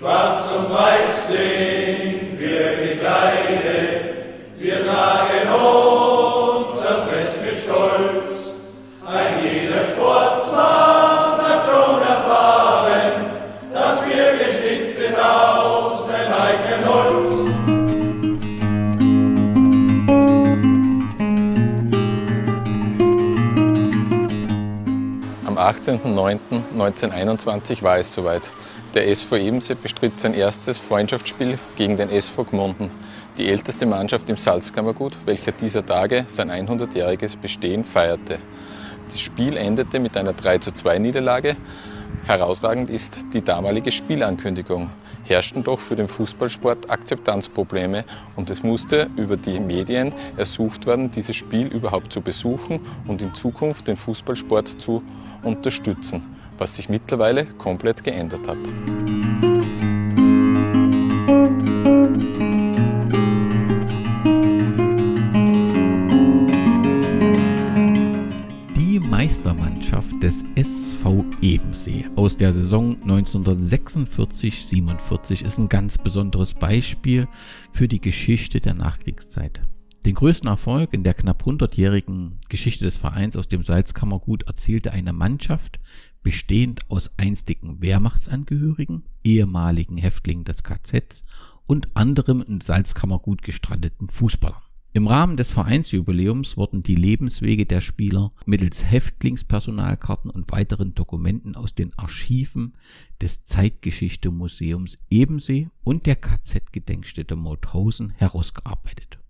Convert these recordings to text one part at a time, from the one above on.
Schwarz und weiß sind wir gekleidet, wir tragen unser Dress mit Stolz. Ein jeder Sportsmann hat schon erfahren, dass wir geschnitzt sind aus dem eigenen Holz. Am 18.09.1921 war es soweit. Der SV Ebense bestritt sein erstes Freundschaftsspiel gegen den SV Gmunden, die älteste Mannschaft im Salzkammergut, welcher dieser Tage sein 100-jähriges Bestehen feierte. Das Spiel endete mit einer 3:2 Niederlage. Herausragend ist die damalige Spielankündigung. Herrschten doch für den Fußballsport Akzeptanzprobleme und es musste über die Medien ersucht werden, dieses Spiel überhaupt zu besuchen und in Zukunft den Fußballsport zu unterstützen was sich mittlerweile komplett geändert hat. Die Meistermannschaft des SV Ebensee aus der Saison 1946-47 ist ein ganz besonderes Beispiel für die Geschichte der Nachkriegszeit. Den größten Erfolg in der knapp 100-jährigen Geschichte des Vereins aus dem Salzkammergut erzielte eine Mannschaft, bestehend aus einstigen Wehrmachtsangehörigen, ehemaligen Häftlingen des KZs und anderem in Salzkammergut gestrandeten Fußballern. Im Rahmen des Vereinsjubiläums wurden die Lebenswege der Spieler mittels Häftlingspersonalkarten und weiteren Dokumenten aus den Archiven des Zeitgeschichte-Museums Ebensee und der KZ-Gedenkstätte Mauthausen herausgearbeitet.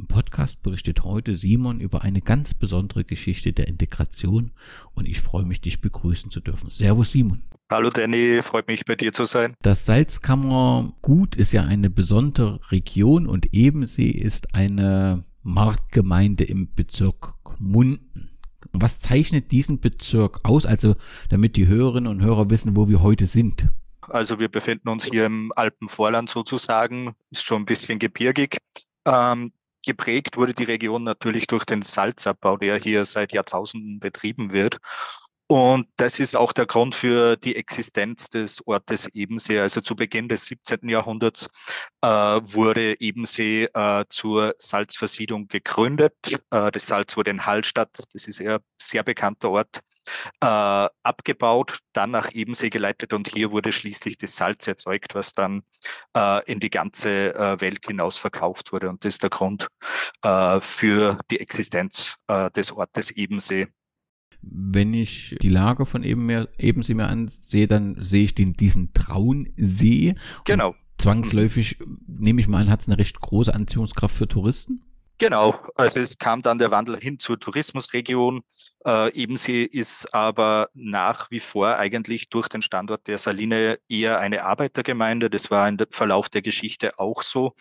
Im Podcast berichtet heute Simon über eine ganz besondere Geschichte der Integration und ich freue mich, dich begrüßen zu dürfen. Servus Simon. Hallo Danny, freut mich bei dir zu sein. Das Salzkammergut ist ja eine besondere Region und Ebensee ist eine Marktgemeinde im Bezirk Munden. Was zeichnet diesen Bezirk aus? Also, damit die Hörerinnen und Hörer wissen, wo wir heute sind. Also, wir befinden uns hier im Alpenvorland sozusagen, ist schon ein bisschen gebirgig. Ähm, Geprägt wurde die Region natürlich durch den Salzabbau, der hier seit Jahrtausenden betrieben wird. Und das ist auch der Grund für die Existenz des Ortes Ebensee. Also zu Beginn des 17. Jahrhunderts äh, wurde Ebensee äh, zur Salzversiedlung gegründet. Äh, das Salz wurde in Hallstatt, das ist ein sehr bekannter Ort, äh, abgebaut, dann nach Ebensee geleitet und hier wurde schließlich das Salz erzeugt, was dann äh, in die ganze äh, Welt hinaus verkauft wurde. Und das ist der Grund äh, für die Existenz äh, des Ortes Ebensee. Wenn ich die Lage von Ebensee mir ansehe, dann sehe ich den, diesen Traunsee. Genau. zwangsläufig, nehme ich mal an, hat es eine recht große Anziehungskraft für Touristen. Genau, also es kam dann der Wandel hin zur Tourismusregion. Äh, Ebensee ist aber nach wie vor eigentlich durch den Standort der Saline eher eine Arbeitergemeinde. Das war im Verlauf der Geschichte auch so,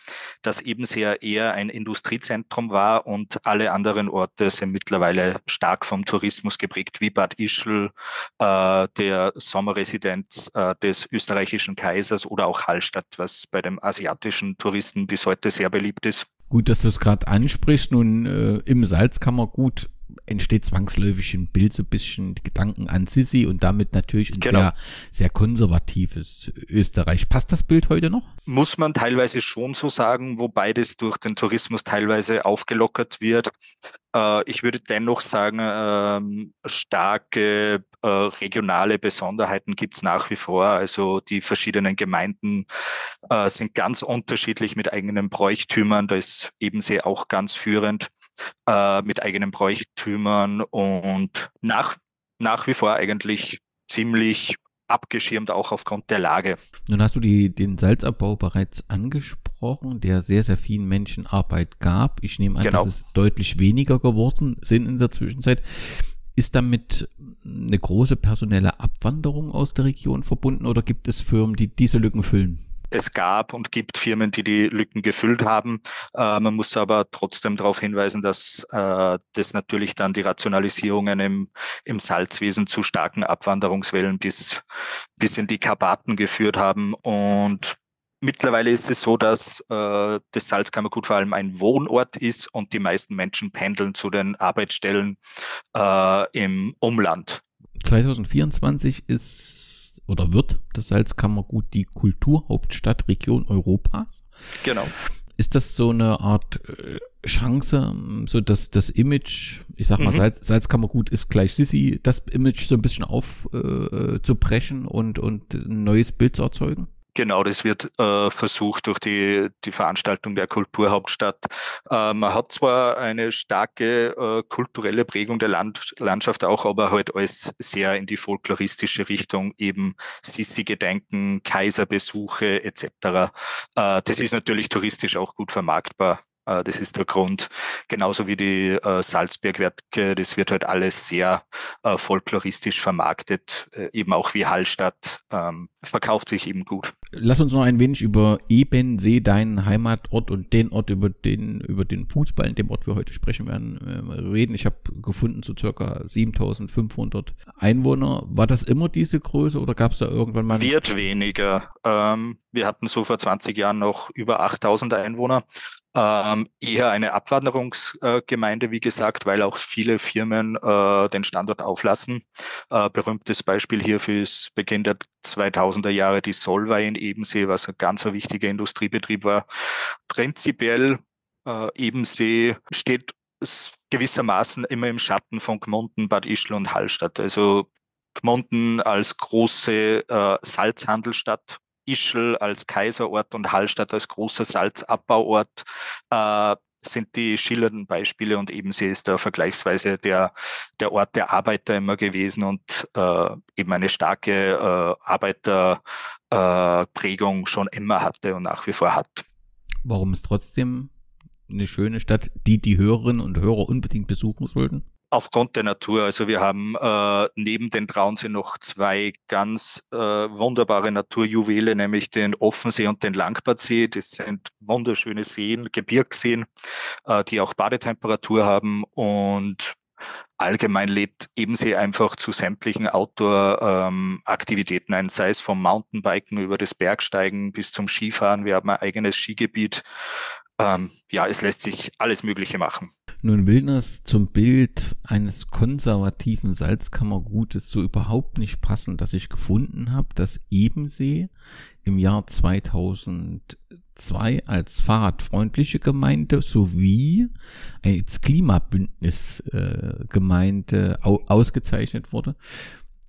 dass Ebensee eher ein Industriezentrum war und alle anderen Orte sind mittlerweile stark vom Tourismus geprägt, wie Bad Ischl, äh, der Sommerresidenz äh, des österreichischen Kaisers oder auch Hallstatt, was bei dem asiatischen Touristen bis heute sehr beliebt ist. Gut, dass du es gerade ansprichst. Nun, äh, im Salzkammergut entsteht zwangsläufig ein Bild, so ein bisschen Gedanken an Sissi und damit natürlich ein genau. sehr, sehr konservatives Österreich. Passt das Bild heute noch? Muss man teilweise schon so sagen, wobei das durch den Tourismus teilweise aufgelockert wird. Äh, ich würde dennoch sagen, ähm, starke äh, regionale Besonderheiten gibt es nach wie vor. Also die verschiedenen Gemeinden äh, sind ganz unterschiedlich mit eigenen Bräuchtümern. Da ist Ebensee auch ganz führend mit eigenen Bräuchtümern und nach, nach wie vor eigentlich ziemlich abgeschirmt, auch aufgrund der Lage. Nun hast du die, den Salzabbau bereits angesprochen, der sehr, sehr vielen Menschen Arbeit gab. Ich nehme an, genau. dass es deutlich weniger geworden sind in der Zwischenzeit. Ist damit eine große personelle Abwanderung aus der Region verbunden oder gibt es Firmen, die diese Lücken füllen? Es gab und gibt Firmen, die die Lücken gefüllt haben. Äh, man muss aber trotzdem darauf hinweisen, dass äh, das natürlich dann die Rationalisierungen im, im Salzwesen zu starken Abwanderungswellen bis, bis in die Karpaten geführt haben. Und mittlerweile ist es so, dass äh, das Salzkammergut vor allem ein Wohnort ist und die meisten Menschen pendeln zu den Arbeitsstellen äh, im Umland. 2024 ist oder wird das Salzkammergut die Kulturhauptstadt Region Europas. Genau. Ist das so eine Art äh, Chance, so dass das Image, ich sag mal, mhm. Salz, Salzkammergut ist gleich Sissi, das Image so ein bisschen aufzubrechen äh, und, und ein neues Bild zu erzeugen? Genau, das wird äh, versucht durch die, die Veranstaltung der Kulturhauptstadt. Äh, man hat zwar eine starke äh, kulturelle Prägung der Land, Landschaft auch, aber halt alles sehr in die folkloristische Richtung, eben Sissi-Gedenken, Kaiserbesuche etc. Äh, das ist natürlich touristisch auch gut vermarktbar. Äh, das ist der Grund. Genauso wie die äh, Salzbergwerke, das wird halt alles sehr äh, folkloristisch vermarktet, eben auch wie Hallstatt, ähm, verkauft sich eben gut. Lass uns noch ein wenig über Ebensee, deinen Heimatort und den Ort, über den, über den Fußball, in dem Ort wir heute sprechen werden, reden. Ich habe gefunden, so circa 7500 Einwohner. War das immer diese Größe oder gab es da irgendwann mal? Wird weniger. Ähm, wir hatten so vor 20 Jahren noch über 8000 Einwohner. Ähm, eher eine Abwanderungsgemeinde, wie gesagt, weil auch viele Firmen äh, den Standort auflassen. Äh, berühmtes Beispiel hierfür ist Beginn der 2000er Jahre die Solvay in Ebensee, was ein ganz wichtiger Industriebetrieb war. Prinzipiell äh, Ebensee steht gewissermaßen immer im Schatten von Gmunden, Bad Ischl und Hallstatt. Also Gmunden als große äh, Salzhandelsstadt Ischl als Kaiserort und Hallstatt als großer Salzabbauort äh, sind die schillernden Beispiele und Ebensee ist da vergleichsweise der, der Ort der Arbeiter immer gewesen und äh, eben eine starke äh, Arbeiterprägung äh, schon immer hatte und nach wie vor hat. Warum ist trotzdem eine schöne Stadt, die die Hörerinnen und Hörer unbedingt besuchen sollten? Aufgrund der Natur. Also wir haben äh, neben den Traunsee noch zwei ganz äh, wunderbare Naturjuwele, nämlich den Offensee und den Langbadsee. Das sind wunderschöne Seen, Gebirgsseen, äh, die auch Badetemperatur haben und allgemein lädt Ebensee einfach zu sämtlichen Outdoor-Aktivitäten ähm, ein, sei es vom Mountainbiken über das Bergsteigen bis zum Skifahren. Wir haben ein eigenes Skigebiet ähm, ja, es lässt sich alles Mögliche machen. Nun will das zum Bild eines konservativen Salzkammergutes so überhaupt nicht passen, dass ich gefunden habe, dass Ebensee im Jahr 2002 als fahrradfreundliche Gemeinde sowie als Klimabündnis äh, Gemeinde au ausgezeichnet wurde.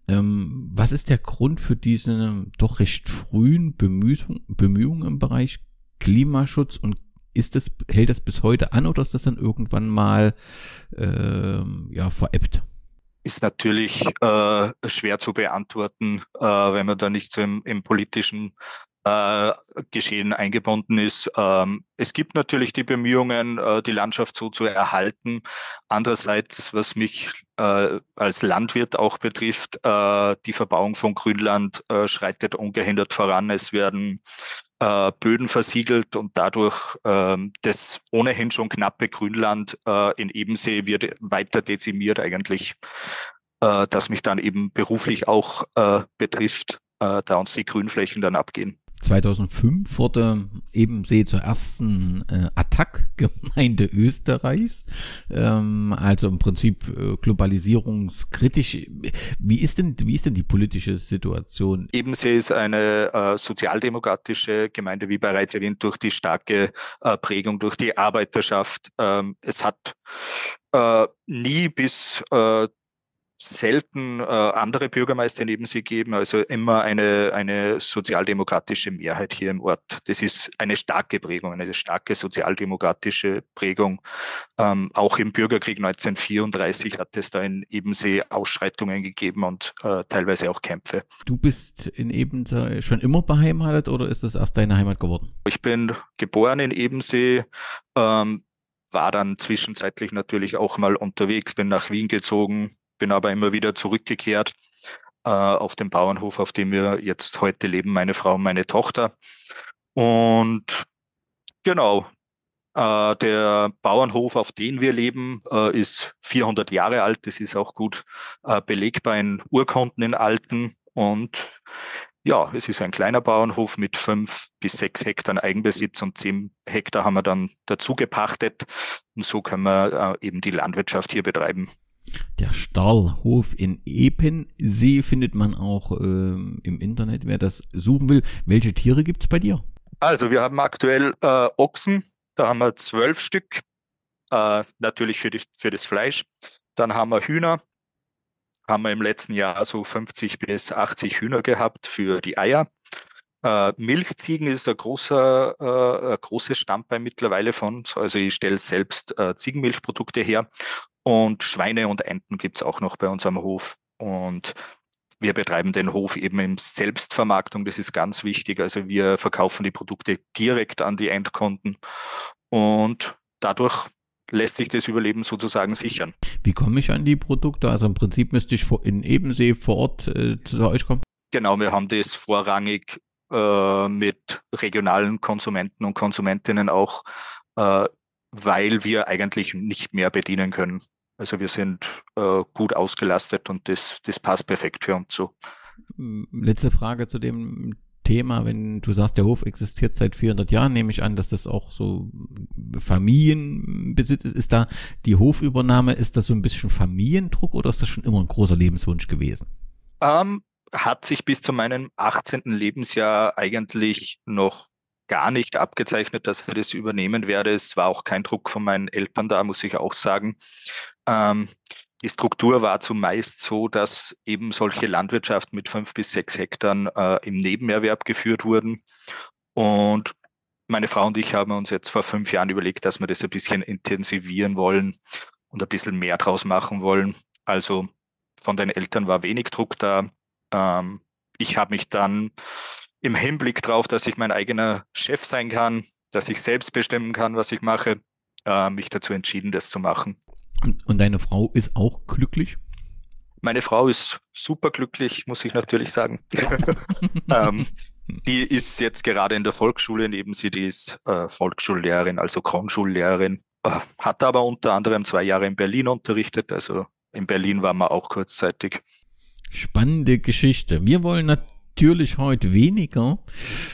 Ähm, was ist der Grund für diese doch recht frühen Bemühungen Bemühungen im Bereich Klimaschutz und ist das, hält das bis heute an oder ist das dann irgendwann mal äh, ja, veräppt? Ist natürlich äh, schwer zu beantworten, äh, wenn man da nicht so im, im politischen äh, Geschehen eingebunden ist. Ähm, es gibt natürlich die Bemühungen, äh, die Landschaft so zu erhalten. Andererseits, was mich äh, als Landwirt auch betrifft, äh, die Verbauung von Grünland äh, schreitet ungehindert voran. Es werden äh, Böden versiegelt und dadurch ähm, das ohnehin schon knappe Grünland äh, in Ebensee wird weiter dezimiert eigentlich, äh, das mich dann eben beruflich auch äh, betrifft, äh, da uns die Grünflächen dann abgehen. 2005 wurde Ebensee zur ersten äh, Attack-Gemeinde Österreichs, ähm, also im Prinzip äh, globalisierungskritisch. Wie ist denn wie ist denn die politische Situation? Ebensee ist eine äh, sozialdemokratische Gemeinde, wie bereits erwähnt, durch die starke äh, Prägung durch die Arbeiterschaft. Ähm, es hat äh, nie bis äh, selten äh, andere Bürgermeister neben sie geben, also immer eine, eine sozialdemokratische Mehrheit hier im Ort. Das ist eine starke Prägung, eine starke sozialdemokratische Prägung. Ähm, auch im Bürgerkrieg 1934 hat es da in Ebensee Ausschreitungen gegeben und äh, teilweise auch Kämpfe. Du bist in Ebensee schon immer beheimatet oder ist das erst deine Heimat geworden? Ich bin geboren in Ebensee, ähm, war dann zwischenzeitlich natürlich auch mal unterwegs, bin nach Wien gezogen, bin aber immer wieder zurückgekehrt äh, auf den Bauernhof, auf dem wir jetzt heute leben, meine Frau und meine Tochter. Und genau, äh, der Bauernhof, auf dem wir leben, äh, ist 400 Jahre alt. Das ist auch gut äh, belegbar in Urkunden in Alten. Und ja, es ist ein kleiner Bauernhof mit fünf bis sechs Hektar Eigenbesitz und zehn Hektar haben wir dann dazu gepachtet. Und so können wir äh, eben die Landwirtschaft hier betreiben. Der Stahlhof in Epensee findet man auch ähm, im Internet, wer das suchen will. Welche Tiere gibt es bei dir? Also wir haben aktuell äh, Ochsen, da haben wir zwölf Stück, äh, natürlich für, die, für das Fleisch. Dann haben wir Hühner, haben wir im letzten Jahr so 50 bis 80 Hühner gehabt für die Eier. Äh, Milchziegen ist ein großer, äh, ein großes Standbein mittlerweile von uns. Also ich stelle selbst äh, Ziegenmilchprodukte her und Schweine und Enten gibt es auch noch bei uns am Hof. Und wir betreiben den Hof eben in Selbstvermarktung, das ist ganz wichtig. Also wir verkaufen die Produkte direkt an die Endkunden und dadurch lässt sich das Überleben sozusagen sichern. Wie komme ich an die Produkte? Also im Prinzip müsste ich in Ebensee vor Ort äh, zu euch kommen? Genau, wir haben das vorrangig äh, mit regionalen Konsumenten und Konsumentinnen auch, äh, weil wir eigentlich nicht mehr bedienen können. Also wir sind äh, gut ausgelastet und das, das passt perfekt für uns so. Letzte Frage zu dem Thema, wenn du sagst, der Hof existiert seit 400 Jahren, nehme ich an, dass das auch so Familienbesitz ist. Ist da die Hofübernahme, ist das so ein bisschen Familiendruck oder ist das schon immer ein großer Lebenswunsch gewesen? Ähm, hat sich bis zu meinem 18. Lebensjahr eigentlich noch gar nicht abgezeichnet, dass ich das übernehmen werde. Es war auch kein Druck von meinen Eltern da, muss ich auch sagen. Ähm, die Struktur war zumeist so, dass eben solche Landwirtschaft mit fünf bis sechs Hektar äh, im Nebenerwerb geführt wurden. Und meine Frau und ich haben uns jetzt vor fünf Jahren überlegt, dass wir das ein bisschen intensivieren wollen und ein bisschen mehr draus machen wollen. Also von den Eltern war wenig Druck da. Ähm, ich habe mich dann im Hinblick darauf, dass ich mein eigener Chef sein kann, dass ich selbst bestimmen kann, was ich mache, äh, mich dazu entschieden, das zu machen. Und deine Frau ist auch glücklich? Meine Frau ist super glücklich, muss ich natürlich sagen. ähm, die ist jetzt gerade in der Volksschule, neben sie, die ist äh, Volksschullehrerin, also Grundschullehrerin, äh, hat aber unter anderem zwei Jahre in Berlin unterrichtet, also in Berlin waren wir auch kurzzeitig. Spannende Geschichte. Wir wollen natürlich heute weniger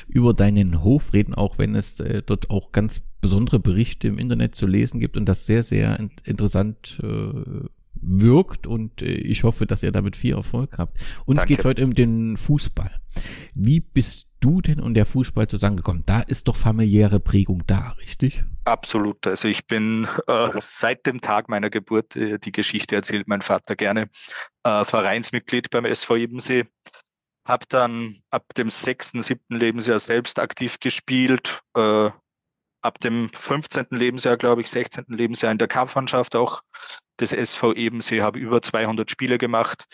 über deinen Hof reden, auch wenn es äh, dort auch ganz besondere Berichte im Internet zu lesen gibt und das sehr, sehr in interessant äh, wirkt und äh, ich hoffe, dass ihr damit viel Erfolg habt. Uns geht heute um den Fußball. Wie bist du denn und der Fußball zusammengekommen? Da ist doch familiäre Prägung da, richtig? Absolut. Also ich bin äh, seit dem Tag meiner Geburt, äh, die Geschichte erzählt mein Vater gerne, äh, Vereinsmitglied beim SV Ebensee. Hab dann ab dem sechsten, siebten Lebensjahr selbst aktiv gespielt. Äh, ab dem 15. Lebensjahr, glaube ich, 16. Lebensjahr in der Kampfmannschaft auch des SV Ebensee, habe über 200 Spiele gemacht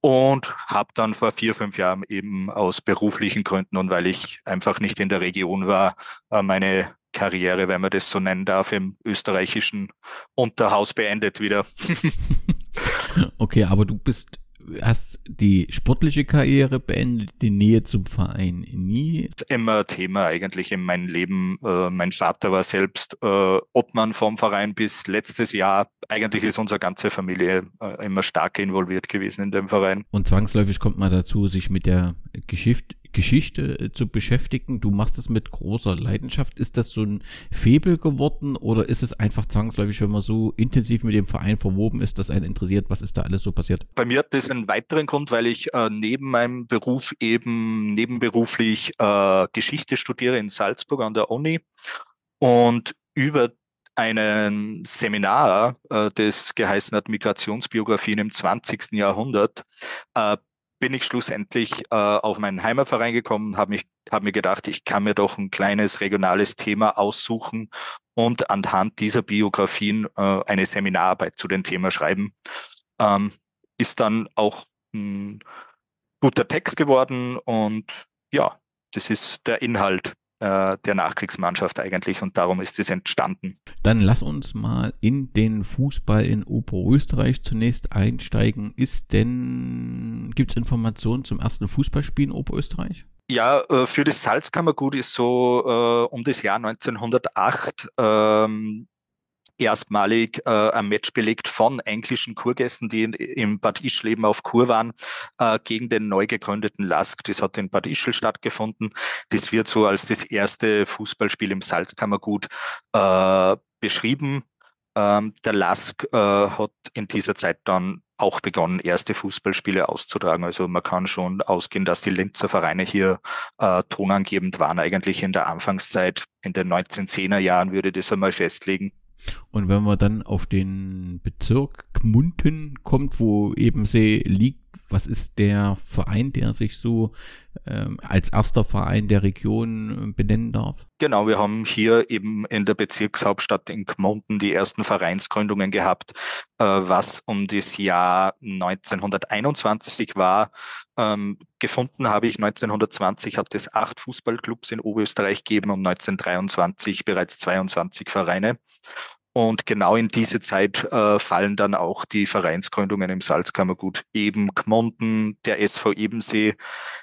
und habe dann vor vier, fünf Jahren eben aus beruflichen Gründen und weil ich einfach nicht in der Region war, äh, meine Karriere, wenn man das so nennen darf, im österreichischen Unterhaus beendet wieder. okay, aber du bist hast die sportliche Karriere beendet, die Nähe zum Verein nie? Immer Thema eigentlich in meinem Leben. Äh, mein Vater war selbst äh, Obmann vom Verein bis letztes Jahr. Eigentlich ist unsere ganze Familie äh, immer stark involviert gewesen in dem Verein. Und zwangsläufig kommt man dazu, sich mit der Geschichte, Geschichte äh, zu beschäftigen. Du machst es mit großer Leidenschaft. Ist das so ein Febel geworden oder ist es einfach zwangsläufig, wenn man so intensiv mit dem Verein verwoben ist, dass einen interessiert, was ist da alles so passiert? Bei mir hat das einen weiteren Grund, weil ich äh, neben meinem Beruf eben nebenberuflich äh, Geschichte studiere in Salzburg an der Uni und über einen Seminar, äh, das geheißen hat Migrationsbiografien im 20. Jahrhundert, äh, bin ich schlussendlich äh, auf meinen Heimatverein gekommen, habe hab mir gedacht, ich kann mir doch ein kleines regionales Thema aussuchen und anhand dieser Biografien äh, eine Seminararbeit zu dem Thema schreiben. Ähm, ist dann auch ein guter Text geworden und ja, das ist der Inhalt der Nachkriegsmannschaft eigentlich und darum ist es entstanden. Dann lass uns mal in den Fußball in Oberösterreich zunächst einsteigen. Ist denn, gibt es Informationen zum ersten Fußballspiel in Oberösterreich? Ja, äh, für das Salzkammergut ist so äh, um das Jahr 1908 ähm, erstmalig äh, ein Match belegt von englischen Kurgästen, die in, im Bad Ischleben auf Kur waren, äh, gegen den neu gegründeten Lask. Das hat in Bad Ischl stattgefunden. Das wird so als das erste Fußballspiel im Salzkammergut äh, beschrieben. Ähm, der Lask äh, hat in dieser Zeit dann auch begonnen, erste Fußballspiele auszutragen. Also man kann schon ausgehen, dass die Linzer Vereine hier äh, tonangebend waren, eigentlich in der Anfangszeit, in den 1910er Jahren würde ich das einmal festlegen. Und wenn man dann auf den Bezirk Gmunten kommt, wo Ebensee liegt, was ist der Verein, der sich so ähm, als erster Verein der Region äh, benennen darf? Genau, wir haben hier eben in der Bezirkshauptstadt in Gmunden die ersten Vereinsgründungen gehabt, äh, was um das Jahr 1921 war. Ähm, gefunden habe ich 1920 hat es acht Fußballclubs in Oberösterreich gegeben und 1923 bereits 22 Vereine. Und genau in diese Zeit äh, fallen dann auch die Vereinsgründungen im Salzkammergut. Eben Gmunden, der SV Ebensee,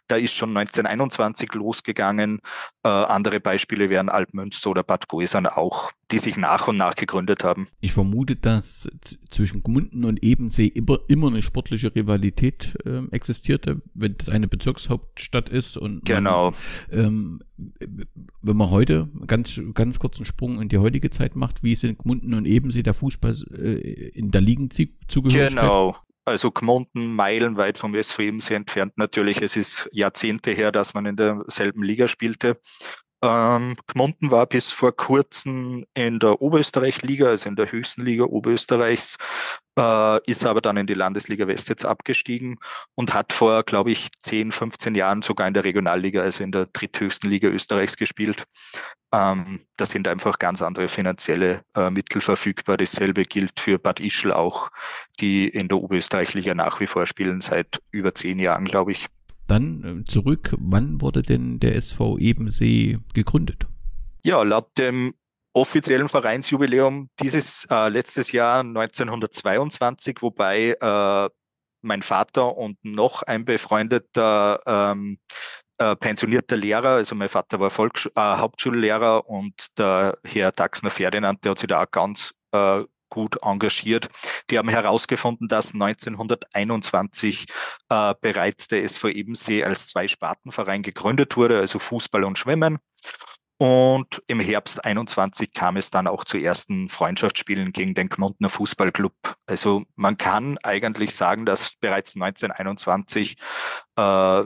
da ist schon 1921 losgegangen. Äh, andere Beispiele wären Altmünster oder Bad Goisern auch die sich nach und nach gegründet haben. Ich vermute, dass zwischen Gmunden und Ebensee immer, immer eine sportliche Rivalität äh, existierte, wenn das eine Bezirkshauptstadt ist und genau. Man, ähm, wenn man heute ganz ganz kurzen Sprung in die heutige Zeit macht, wie sind Gmunden und Ebensee der Fußball äh, in der Ligen zugehörig? Genau. Also Gmunden meilenweit vom SV Ebensee entfernt natürlich. Es ist Jahrzehnte her, dass man in derselben Liga spielte. Ähm, Gmunden war bis vor kurzem in der Oberösterreich-Liga, also in der höchsten Liga Oberösterreichs, äh, ist aber dann in die Landesliga West jetzt abgestiegen und hat vor, glaube ich, 10, 15 Jahren sogar in der Regionalliga, also in der dritthöchsten Liga Österreichs gespielt. Ähm, da sind einfach ganz andere finanzielle äh, Mittel verfügbar. Dasselbe gilt für Bad Ischl auch, die in der Oberösterreich-Liga nach wie vor spielen, seit über zehn Jahren, glaube ich. Dann äh, zurück, wann wurde denn der SV Ebensee gegründet? Ja, laut dem offiziellen Vereinsjubiläum dieses äh, letztes Jahr 1922, wobei äh, mein Vater und noch ein befreundeter ähm, äh, pensionierter Lehrer, also mein Vater war Volks äh, Hauptschullehrer und der Herr Daxner Ferdinand, der hat sich da auch ganz äh, gut engagiert. Die haben herausgefunden, dass 1921 äh, bereits der SV Ebensee als Zwei-Sparten-Verein gegründet wurde, also Fußball und Schwimmen. Und im Herbst 21 kam es dann auch zu ersten Freundschaftsspielen gegen den Gmundner Fußballclub. Also man kann eigentlich sagen, dass bereits 1921 äh,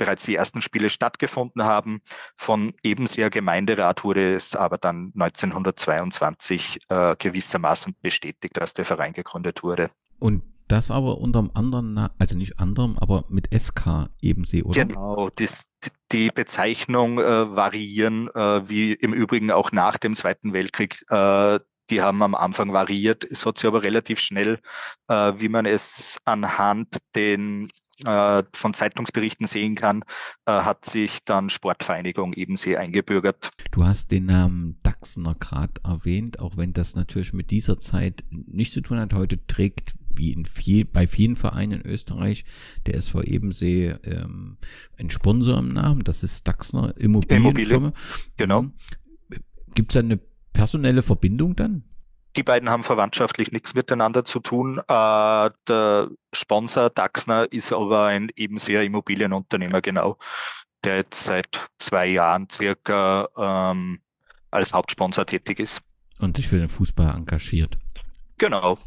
bereits die ersten Spiele stattgefunden haben. Von Ebenseer Gemeinderat wurde es aber dann 1922 äh, gewissermaßen bestätigt, dass der Verein gegründet wurde. Und das aber unter einem anderen, also nicht anderem, aber mit SK Ebensee, oder? Genau, das, die Bezeichnung äh, variieren, äh, wie im Übrigen auch nach dem Zweiten Weltkrieg. Äh, die haben am Anfang variiert. Es hat sich aber relativ schnell, äh, wie man es anhand den äh, von Zeitungsberichten sehen kann, äh, hat sich dann Sportvereinigung Ebensee eingebürgert. Du hast den Namen Dachsener gerade erwähnt, auch wenn das natürlich mit dieser Zeit nichts zu tun hat. Heute trägt wie in viel, bei vielen Vereinen in Österreich der SV Ebensee ähm, ein Sponsor im Namen, das ist Dachsner Immobilienfirma. Immobilien. Genau. Gibt es eine personelle Verbindung dann? Die beiden haben verwandtschaftlich nichts miteinander zu tun. Äh, der Sponsor Daxner ist aber ein ebenseher Immobilienunternehmer, genau, der jetzt seit zwei Jahren circa ähm, als Hauptsponsor tätig ist. Und sich für den Fußball engagiert. Genau.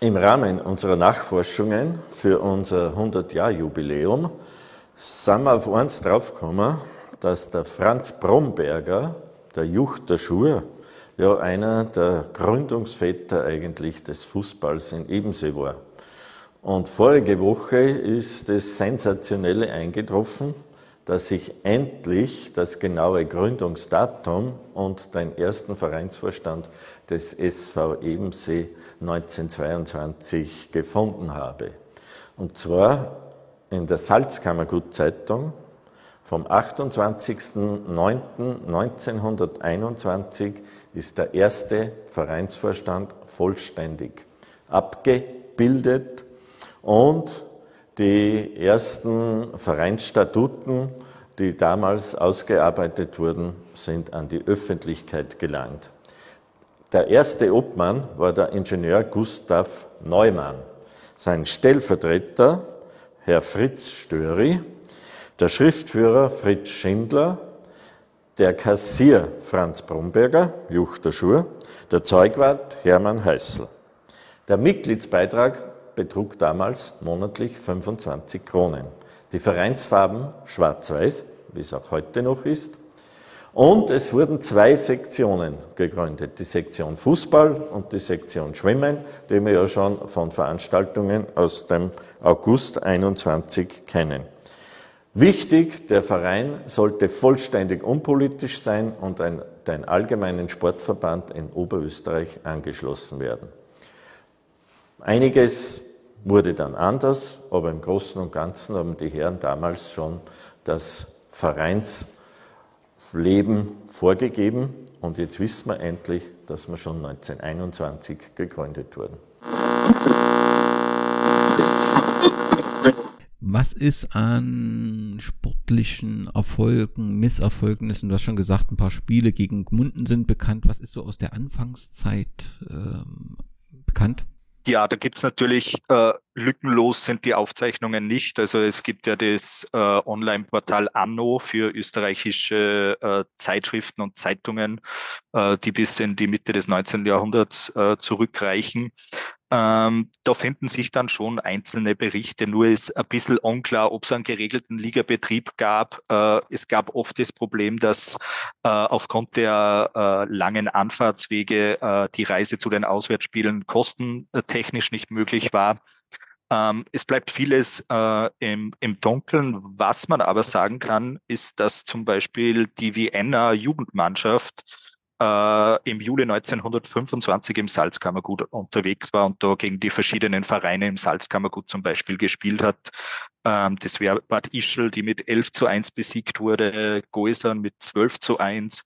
Im Rahmen unserer Nachforschungen für unser 100-Jahr-Jubiläum sind wir auf eins draufgekommen, dass der Franz Bromberger der Jucht der Schur, ja einer der Gründungsväter eigentlich des Fußballs in Ebensee war. Und vorige Woche ist das Sensationelle eingetroffen, dass ich endlich das genaue Gründungsdatum und den ersten Vereinsvorstand des SV Ebensee 1922 gefunden habe. Und zwar in der Salzkammergut-Zeitung vom 28.09.1921 ist der erste Vereinsvorstand vollständig abgebildet und die ersten Vereinsstatuten, die damals ausgearbeitet wurden, sind an die Öffentlichkeit gelangt. Der erste Obmann war der Ingenieur Gustav Neumann. Sein Stellvertreter, Herr Fritz Störi, der Schriftführer Fritz Schindler, der Kassier Franz Bromberger, Juchter Schur, der Zeugwart Hermann Heißel. Der Mitgliedsbeitrag betrug damals monatlich 25 Kronen. Die Vereinsfarben schwarz-weiß, wie es auch heute noch ist. Und es wurden zwei Sektionen gegründet, die Sektion Fußball und die Sektion Schwimmen, die wir ja schon von Veranstaltungen aus dem August 21 kennen. Wichtig, der Verein sollte vollständig unpolitisch sein und ein, den allgemeinen Sportverband in Oberösterreich angeschlossen werden. Einiges wurde dann anders, aber im Großen und Ganzen haben die Herren damals schon das Vereinsleben vorgegeben und jetzt wissen wir endlich, dass wir schon 1921 gegründet wurden. Was ist an sportlichen Erfolgen, Misserfolgnissen? Du hast schon gesagt, ein paar Spiele gegen Gmunden sind bekannt. Was ist so aus der Anfangszeit ähm, bekannt? Ja, da gibt's natürlich äh, lückenlos sind die Aufzeichnungen nicht. Also es gibt ja das äh, Online-Portal Anno für österreichische äh, Zeitschriften und Zeitungen, äh, die bis in die Mitte des 19. Jahrhunderts äh, zurückreichen. Ähm, da finden sich dann schon einzelne Berichte, nur ist ein bisschen unklar, ob es einen geregelten Ligabetrieb gab. Äh, es gab oft das Problem, dass äh, aufgrund der äh, langen Anfahrtswege äh, die Reise zu den Auswärtsspielen kostentechnisch nicht möglich war. Ähm, es bleibt vieles äh, im, im Dunkeln. Was man aber sagen kann, ist, dass zum Beispiel die Vienna Jugendmannschaft äh, im Juli 1925 im Salzkammergut unterwegs war und da gegen die verschiedenen Vereine im Salzkammergut zum Beispiel gespielt hat. Ähm, das wäre Bad Ischl, die mit 11 zu 1 besiegt wurde, Goisern mit 12 zu 1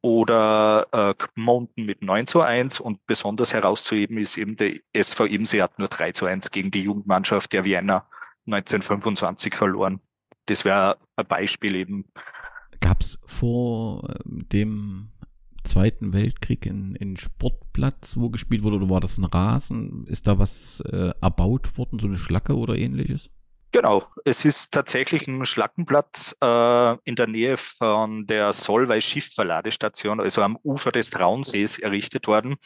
oder äh, Gmunden mit 9 zu 1 und besonders herauszuheben ist eben der SV Imse hat nur 3 zu 1 gegen die Jugendmannschaft der Vienna 1925 verloren. Das wäre ein Beispiel eben. Gab es vor ähm, dem Zweiten Weltkrieg in, in Sportplatz, wo gespielt wurde, oder war das ein Rasen? Ist da was äh, erbaut worden, so eine Schlacke oder ähnliches? Genau, es ist tatsächlich ein Schlackenplatz äh, in der Nähe von der Solvay Schiffverladestation, also am Ufer des Traunsees errichtet worden.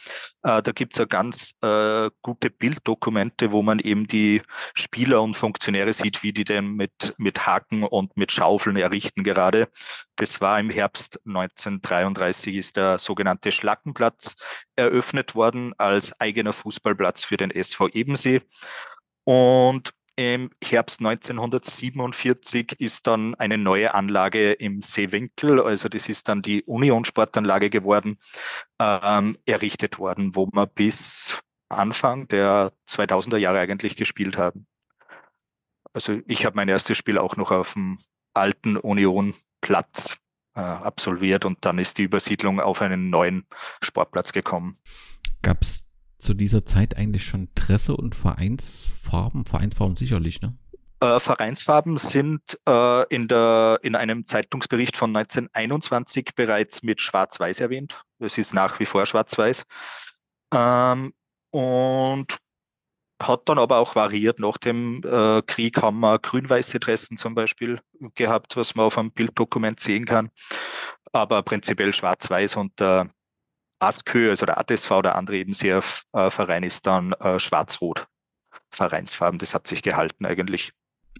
Äh, da gibt es ja ganz äh, gute Bilddokumente, wo man eben die Spieler und Funktionäre sieht, wie die denn mit, mit Haken und mit Schaufeln errichten gerade. Das war im Herbst 1933 ist der sogenannte Schlackenplatz eröffnet worden als eigener Fußballplatz für den SV Ebensee. Und im Herbst 1947 ist dann eine neue Anlage im Seewinkel, also das ist dann die Union Sportanlage geworden, ähm, errichtet worden, wo wir bis Anfang der 2000er Jahre eigentlich gespielt haben. Also ich habe mein erstes Spiel auch noch auf dem alten Union Platz äh, absolviert und dann ist die Übersiedlung auf einen neuen Sportplatz gekommen. Gab es zu dieser Zeit eigentlich schon Tresse und Vereinsfarben? Vereinsfarben sicherlich, ne? Äh, Vereinsfarben sind äh, in, der, in einem Zeitungsbericht von 1921 bereits mit Schwarz-Weiß erwähnt. Es ist nach wie vor Schwarz-Weiß. Ähm, und hat dann aber auch variiert. Nach dem äh, Krieg haben wir grün-weiße Dressen zum Beispiel gehabt, was man auf einem Bilddokument sehen kann. Aber prinzipiell schwarz-weiß und der ASKÖ, also der ATSV, der andere eben sehr äh, ist dann äh, schwarz-rot. Vereinsfarben, das hat sich gehalten eigentlich.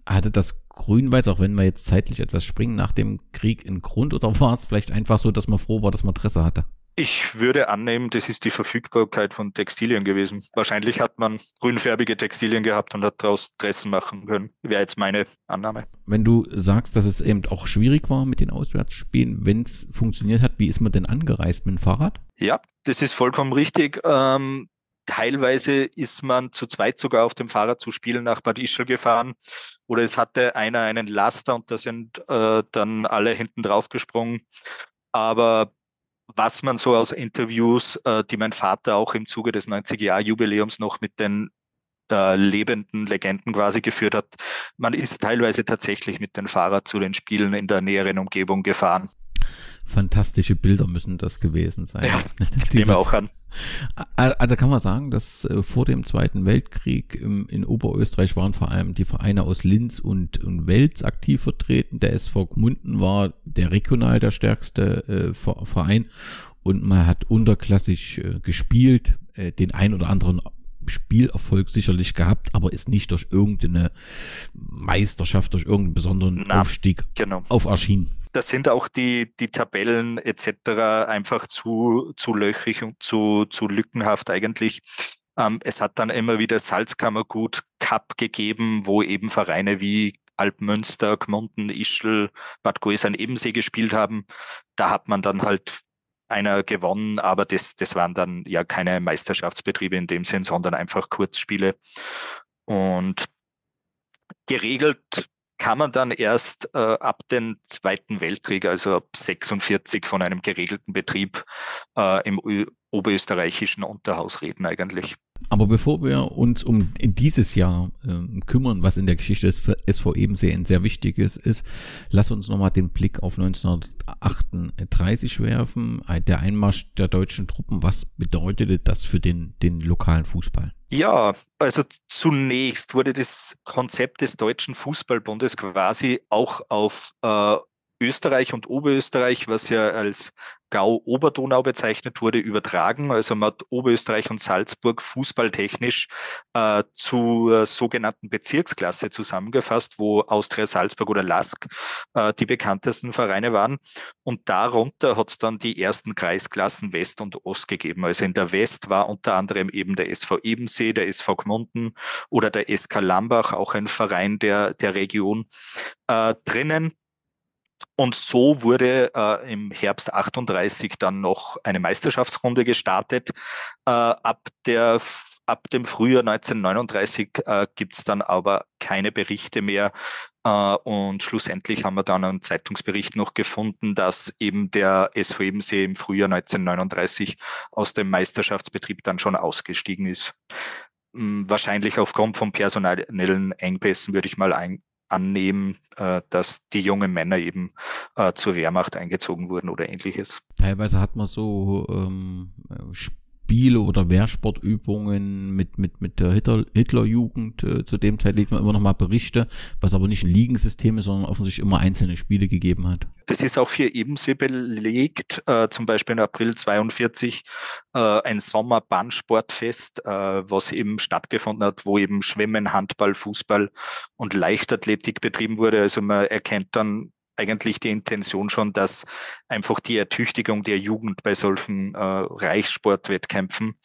Hatte das Grün-Weiß, auch wenn wir jetzt zeitlich etwas springen, nach dem Krieg in Grund oder war es vielleicht einfach so, dass man froh war, dass man Dresse hatte? Ich würde annehmen, das ist die Verfügbarkeit von Textilien gewesen. Wahrscheinlich hat man grünfärbige Textilien gehabt und hat daraus Dressen machen können. Wäre jetzt meine Annahme. Wenn du sagst, dass es eben auch schwierig war mit den Auswärtsspielen, wenn es funktioniert hat, wie ist man denn angereist mit dem Fahrrad? Ja, das ist vollkommen richtig. Ähm, teilweise ist man zu zweit sogar auf dem Fahrrad zu Spielen nach Bad Ischl gefahren. Oder es hatte einer einen Laster und da sind äh, dann alle hinten drauf gesprungen. Aber was man so aus Interviews, äh, die mein Vater auch im Zuge des 90-Jahr-Jubiläums noch mit den äh, lebenden Legenden quasi geführt hat. Man ist teilweise tatsächlich mit dem Fahrrad zu den Spielen in der näheren Umgebung gefahren. Fantastische Bilder müssen das gewesen sein. Ja, nehme auch an. Also kann man sagen, dass äh, vor dem Zweiten Weltkrieg in Oberösterreich waren vor allem die Vereine aus Linz und, und Welz aktiv vertreten. Der SV Gmunden war der regional der stärkste äh, Verein und man hat unterklassig äh, gespielt, den ein oder anderen Spielerfolg sicherlich gehabt, aber ist nicht durch irgendeine Meisterschaft, durch irgendeinen besonderen Na, Aufstieg genau. auferschienen. Da sind auch die, die Tabellen etc. einfach zu, zu löchrig und zu, zu lückenhaft eigentlich. Ähm, es hat dann immer wieder Salzkammergut Cup gegeben, wo eben Vereine wie Alpmünster, Gmunden, Ischl, Bad Goisern, Ebensee gespielt haben. Da hat man dann halt einer gewonnen, aber das, das waren dann ja keine Meisterschaftsbetriebe in dem Sinn, sondern einfach Kurzspiele. Und geregelt kann man dann erst äh, ab dem Zweiten Weltkrieg, also ab 46 von einem geregelten Betrieb äh, im oberösterreichischen Unterhaus reden eigentlich. Aber bevor wir uns um dieses Jahr äh, kümmern, was in der Geschichte des SV ein sehr wichtiges ist, lass uns nochmal den Blick auf 1938 werfen, der Einmarsch der deutschen Truppen. Was bedeutete das für den, den lokalen Fußball? Ja, also zunächst wurde das Konzept des Deutschen Fußballbundes quasi auch auf äh, Österreich und Oberösterreich, was ja als Gau Oberdonau bezeichnet wurde, übertragen. Also man hat Oberösterreich und Salzburg fußballtechnisch äh, zur sogenannten Bezirksklasse zusammengefasst, wo Austria Salzburg oder Lask äh, die bekanntesten Vereine waren. Und darunter hat es dann die ersten Kreisklassen West und Ost gegeben. Also in der West war unter anderem eben der SV Ebensee, der SV Gmunden oder der SK Lambach, auch ein Verein der, der Region äh, drinnen. Und so wurde äh, im Herbst 38 dann noch eine Meisterschaftsrunde gestartet. Äh, ab, der, ab dem Frühjahr 1939 äh, gibt es dann aber keine Berichte mehr. Äh, und schlussendlich haben wir dann einen Zeitungsbericht noch gefunden, dass eben der SV Ebensee im Frühjahr 1939 aus dem Meisterschaftsbetrieb dann schon ausgestiegen ist. Hm, wahrscheinlich aufgrund von personellen Engpässen würde ich mal ein, annehmen, äh, dass die jungen Männer eben äh, zur Wehrmacht eingezogen wurden oder ähnliches. Teilweise hat man so ähm, Spiele oder Wehrsportübungen mit, mit, mit der Hitler, Hitlerjugend. Äh, zu dem Zeit liegt man immer noch mal Berichte, was aber nicht ein Ligensystem ist, sondern offensichtlich immer einzelne Spiele gegeben hat. Das ist auch für Ebensee belegt, äh, zum Beispiel im April 42 äh, ein Sommerbandsportfest, äh, was eben stattgefunden hat, wo eben Schwimmen, Handball, Fußball und Leichtathletik betrieben wurde. Also man erkennt dann eigentlich die Intention schon, dass einfach die Ertüchtigung der Jugend bei solchen äh, Reichssportwettkämpfen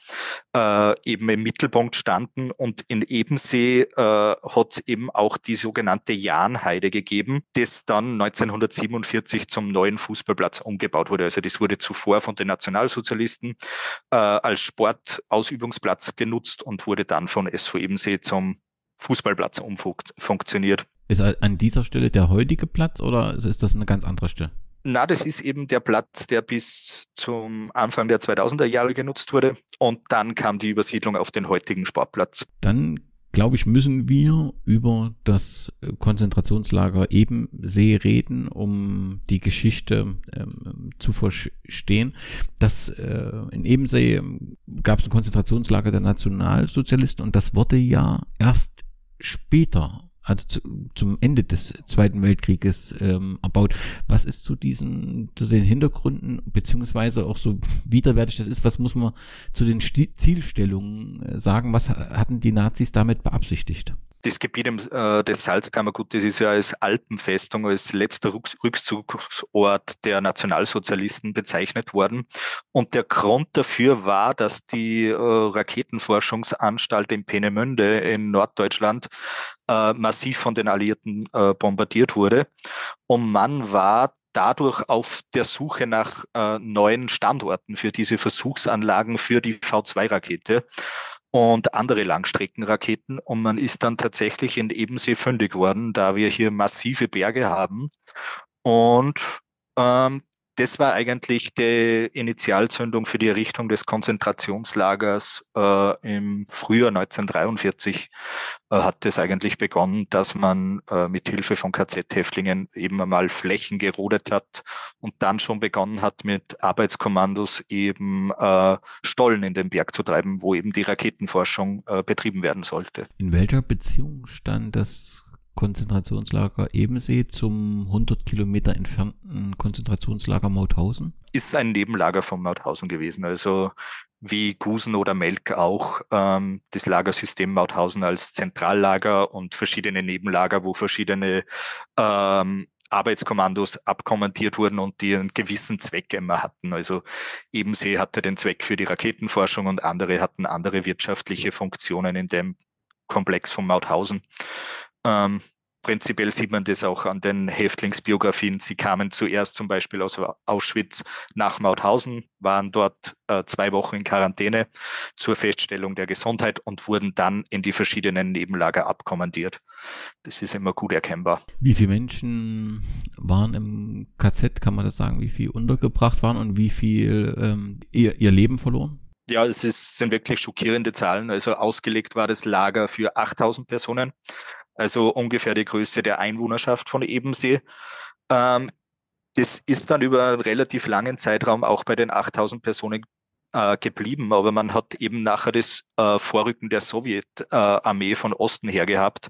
äh, eben im Mittelpunkt standen. Und in Ebensee äh, hat eben auch die sogenannte Jahnheide gegeben, das dann 1947 zum neuen Fußballplatz umgebaut wurde. Also das wurde zuvor von den Nationalsozialisten äh, als Sportausübungsplatz genutzt und wurde dann von SV Ebensee zum Fußballplatz umfunktioniert. Ist an dieser Stelle der heutige Platz oder ist das eine ganz andere Stelle? Na, das ist eben der Platz, der bis zum Anfang der 2000er Jahre genutzt wurde und dann kam die Übersiedlung auf den heutigen Sportplatz. Dann glaube ich, müssen wir über das Konzentrationslager Ebensee reden, um die Geschichte ähm, zu verstehen. Das äh, in Ebensee gab es ein Konzentrationslager der Nationalsozialisten und das wurde ja erst später also zu, zum Ende des Zweiten Weltkrieges ähm, erbaut. Was ist zu diesen, zu den Hintergründen, beziehungsweise auch so widerwärtig das ist, was muss man zu den Stil Zielstellungen äh, sagen? Was hatten die Nazis damit beabsichtigt? das Gebiet äh, des Salzkammergutes ist ja als Alpenfestung, als letzter Rückzugsort der Nationalsozialisten bezeichnet worden. Und der Grund dafür war, dass die äh, Raketenforschungsanstalt in Peenemünde in Norddeutschland äh, massiv von den Alliierten äh, bombardiert wurde. Und man war dadurch auf der Suche nach äh, neuen Standorten für diese Versuchsanlagen für die V2-Rakete und andere Langstreckenraketen. Und man ist dann tatsächlich in Ebensee fündig worden, da wir hier massive Berge haben. Und ähm, das war eigentlich die Initialzündung für die Errichtung des Konzentrationslagers äh, im Frühjahr 1943. Äh, hat es eigentlich begonnen, dass man äh, mit Hilfe von KZ-Häftlingen eben einmal Flächen gerodet hat und dann schon begonnen hat, mit Arbeitskommandos eben äh, Stollen in den Berg zu treiben, wo eben die Raketenforschung äh, betrieben werden sollte. In welcher Beziehung stand das Konzentrationslager Ebensee zum 100 Kilometer entfernten Konzentrationslager Mauthausen? Ist ein Nebenlager von Mauthausen gewesen. Also wie Gusen oder Melk auch ähm, das Lagersystem Mauthausen als Zentrallager und verschiedene Nebenlager, wo verschiedene ähm, Arbeitskommandos abkommentiert wurden und die einen gewissen Zweck immer hatten. Also Ebensee hatte den Zweck für die Raketenforschung und andere hatten andere wirtschaftliche Funktionen in dem Komplex von Mauthausen. Ähm, prinzipiell sieht man das auch an den Häftlingsbiografien. Sie kamen zuerst zum Beispiel aus Auschwitz nach Mauthausen, waren dort äh, zwei Wochen in Quarantäne zur Feststellung der Gesundheit und wurden dann in die verschiedenen Nebenlager abkommandiert. Das ist immer gut erkennbar. Wie viele Menschen waren im KZ, kann man das sagen, wie viele untergebracht waren und wie viel ähm, ihr, ihr Leben verloren? Ja, es ist, sind wirklich schockierende Zahlen. Also ausgelegt war das Lager für 8000 Personen also ungefähr die Größe der Einwohnerschaft von Ebensee. Ähm, das ist dann über einen relativ langen Zeitraum auch bei den 8000 Personen äh, geblieben, aber man hat eben nachher das äh, Vorrücken der Sowjetarmee äh, von Osten her gehabt.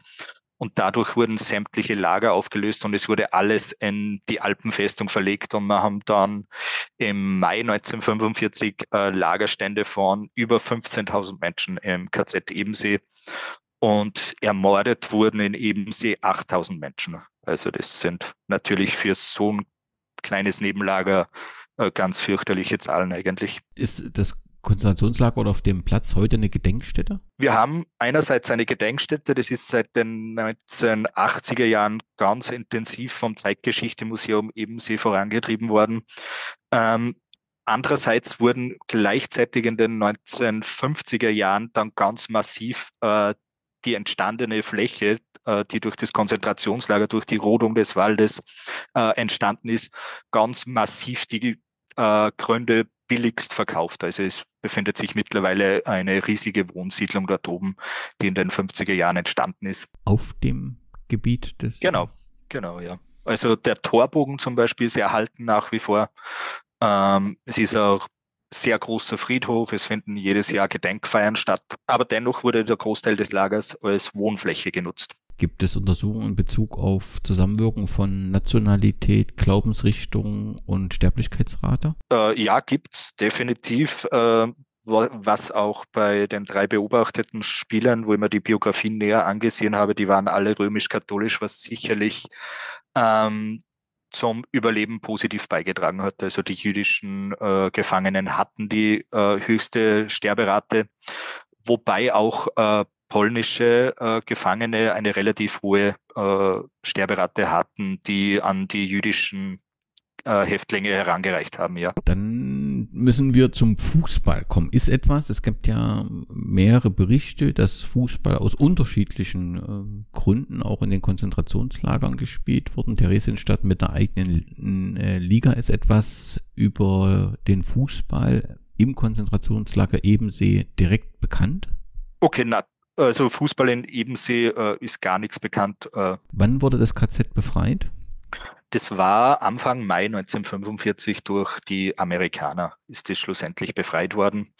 Und dadurch wurden sämtliche Lager aufgelöst und es wurde alles in die Alpenfestung verlegt. Und wir haben dann im Mai 1945 äh, Lagerstände von über 15.000 Menschen im KZ Ebensee und ermordet wurden in Ebensee 8000 Menschen. Also das sind natürlich für so ein kleines Nebenlager äh, ganz fürchterliche Zahlen eigentlich. Ist das Konzentrationslager oder auf dem Platz heute eine Gedenkstätte? Wir haben einerseits eine Gedenkstätte, das ist seit den 1980er Jahren ganz intensiv vom Zeitgeschichtemuseum Ebensee vorangetrieben worden. Ähm, Andererseits wurden gleichzeitig in den 1950er Jahren dann ganz massiv äh, die entstandene Fläche, äh, die durch das Konzentrationslager, durch die Rodung des Waldes äh, entstanden ist, ganz massiv die äh, Gründe billigst verkauft. Also es befindet sich mittlerweile eine riesige Wohnsiedlung dort oben, die in den 50er Jahren entstanden ist. Auf dem Gebiet des. Genau, genau, ja. Also der Torbogen zum Beispiel ist erhalten nach wie vor. Ähm, es ist auch sehr großer Friedhof, es finden jedes Jahr Gedenkfeiern statt, aber dennoch wurde der Großteil des Lagers als Wohnfläche genutzt. Gibt es Untersuchungen in Bezug auf Zusammenwirkung von Nationalität, Glaubensrichtung und Sterblichkeitsrate? Äh, ja, gibt's definitiv. Äh, was auch bei den drei beobachteten Spielern, wo ich mir die Biografien näher angesehen habe, die waren alle römisch-katholisch, was sicherlich ähm, zum Überleben positiv beigetragen hat. Also die jüdischen äh, Gefangenen hatten die äh, höchste Sterberate, wobei auch äh, polnische äh, Gefangene eine relativ hohe äh, Sterberate hatten, die an die jüdischen äh, Häftlinge herangereicht haben, ja. Dann müssen wir zum Fußball kommen. Ist etwas, es gibt ja mehrere Berichte, dass Fußball aus unterschiedlichen äh, Gründen auch in den Konzentrationslagern gespielt wurden. Theresienstadt mit einer eigenen äh, Liga ist etwas über den Fußball im Konzentrationslager Ebensee direkt bekannt? Okay, na, also Fußball in Ebensee äh, ist gar nichts bekannt. Äh. Wann wurde das KZ befreit? Das war Anfang Mai 1945 durch die Amerikaner, ist es schlussendlich befreit worden.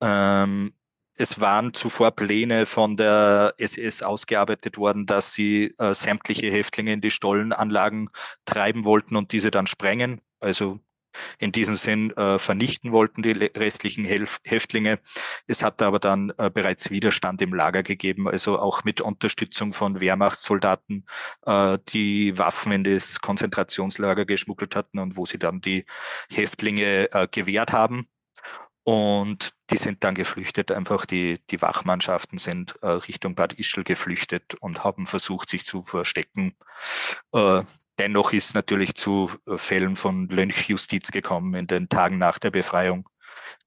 Ähm, es waren zuvor Pläne von der SS ausgearbeitet worden, dass sie äh, sämtliche Häftlinge in die Stollenanlagen treiben wollten und diese dann sprengen. Also in diesem Sinn äh, vernichten wollten, die restlichen Helf Häftlinge. Es hat aber dann äh, bereits Widerstand im Lager gegeben, also auch mit Unterstützung von Wehrmachtssoldaten, äh, die Waffen in das Konzentrationslager geschmuggelt hatten und wo sie dann die Häftlinge äh, gewehrt haben. Und die sind dann geflüchtet, einfach die, die Wachmannschaften sind äh, Richtung Bad Ischl geflüchtet und haben versucht, sich zu verstecken. Dennoch ist natürlich zu äh, Fällen von Lynchjustiz gekommen in den Tagen nach der Befreiung.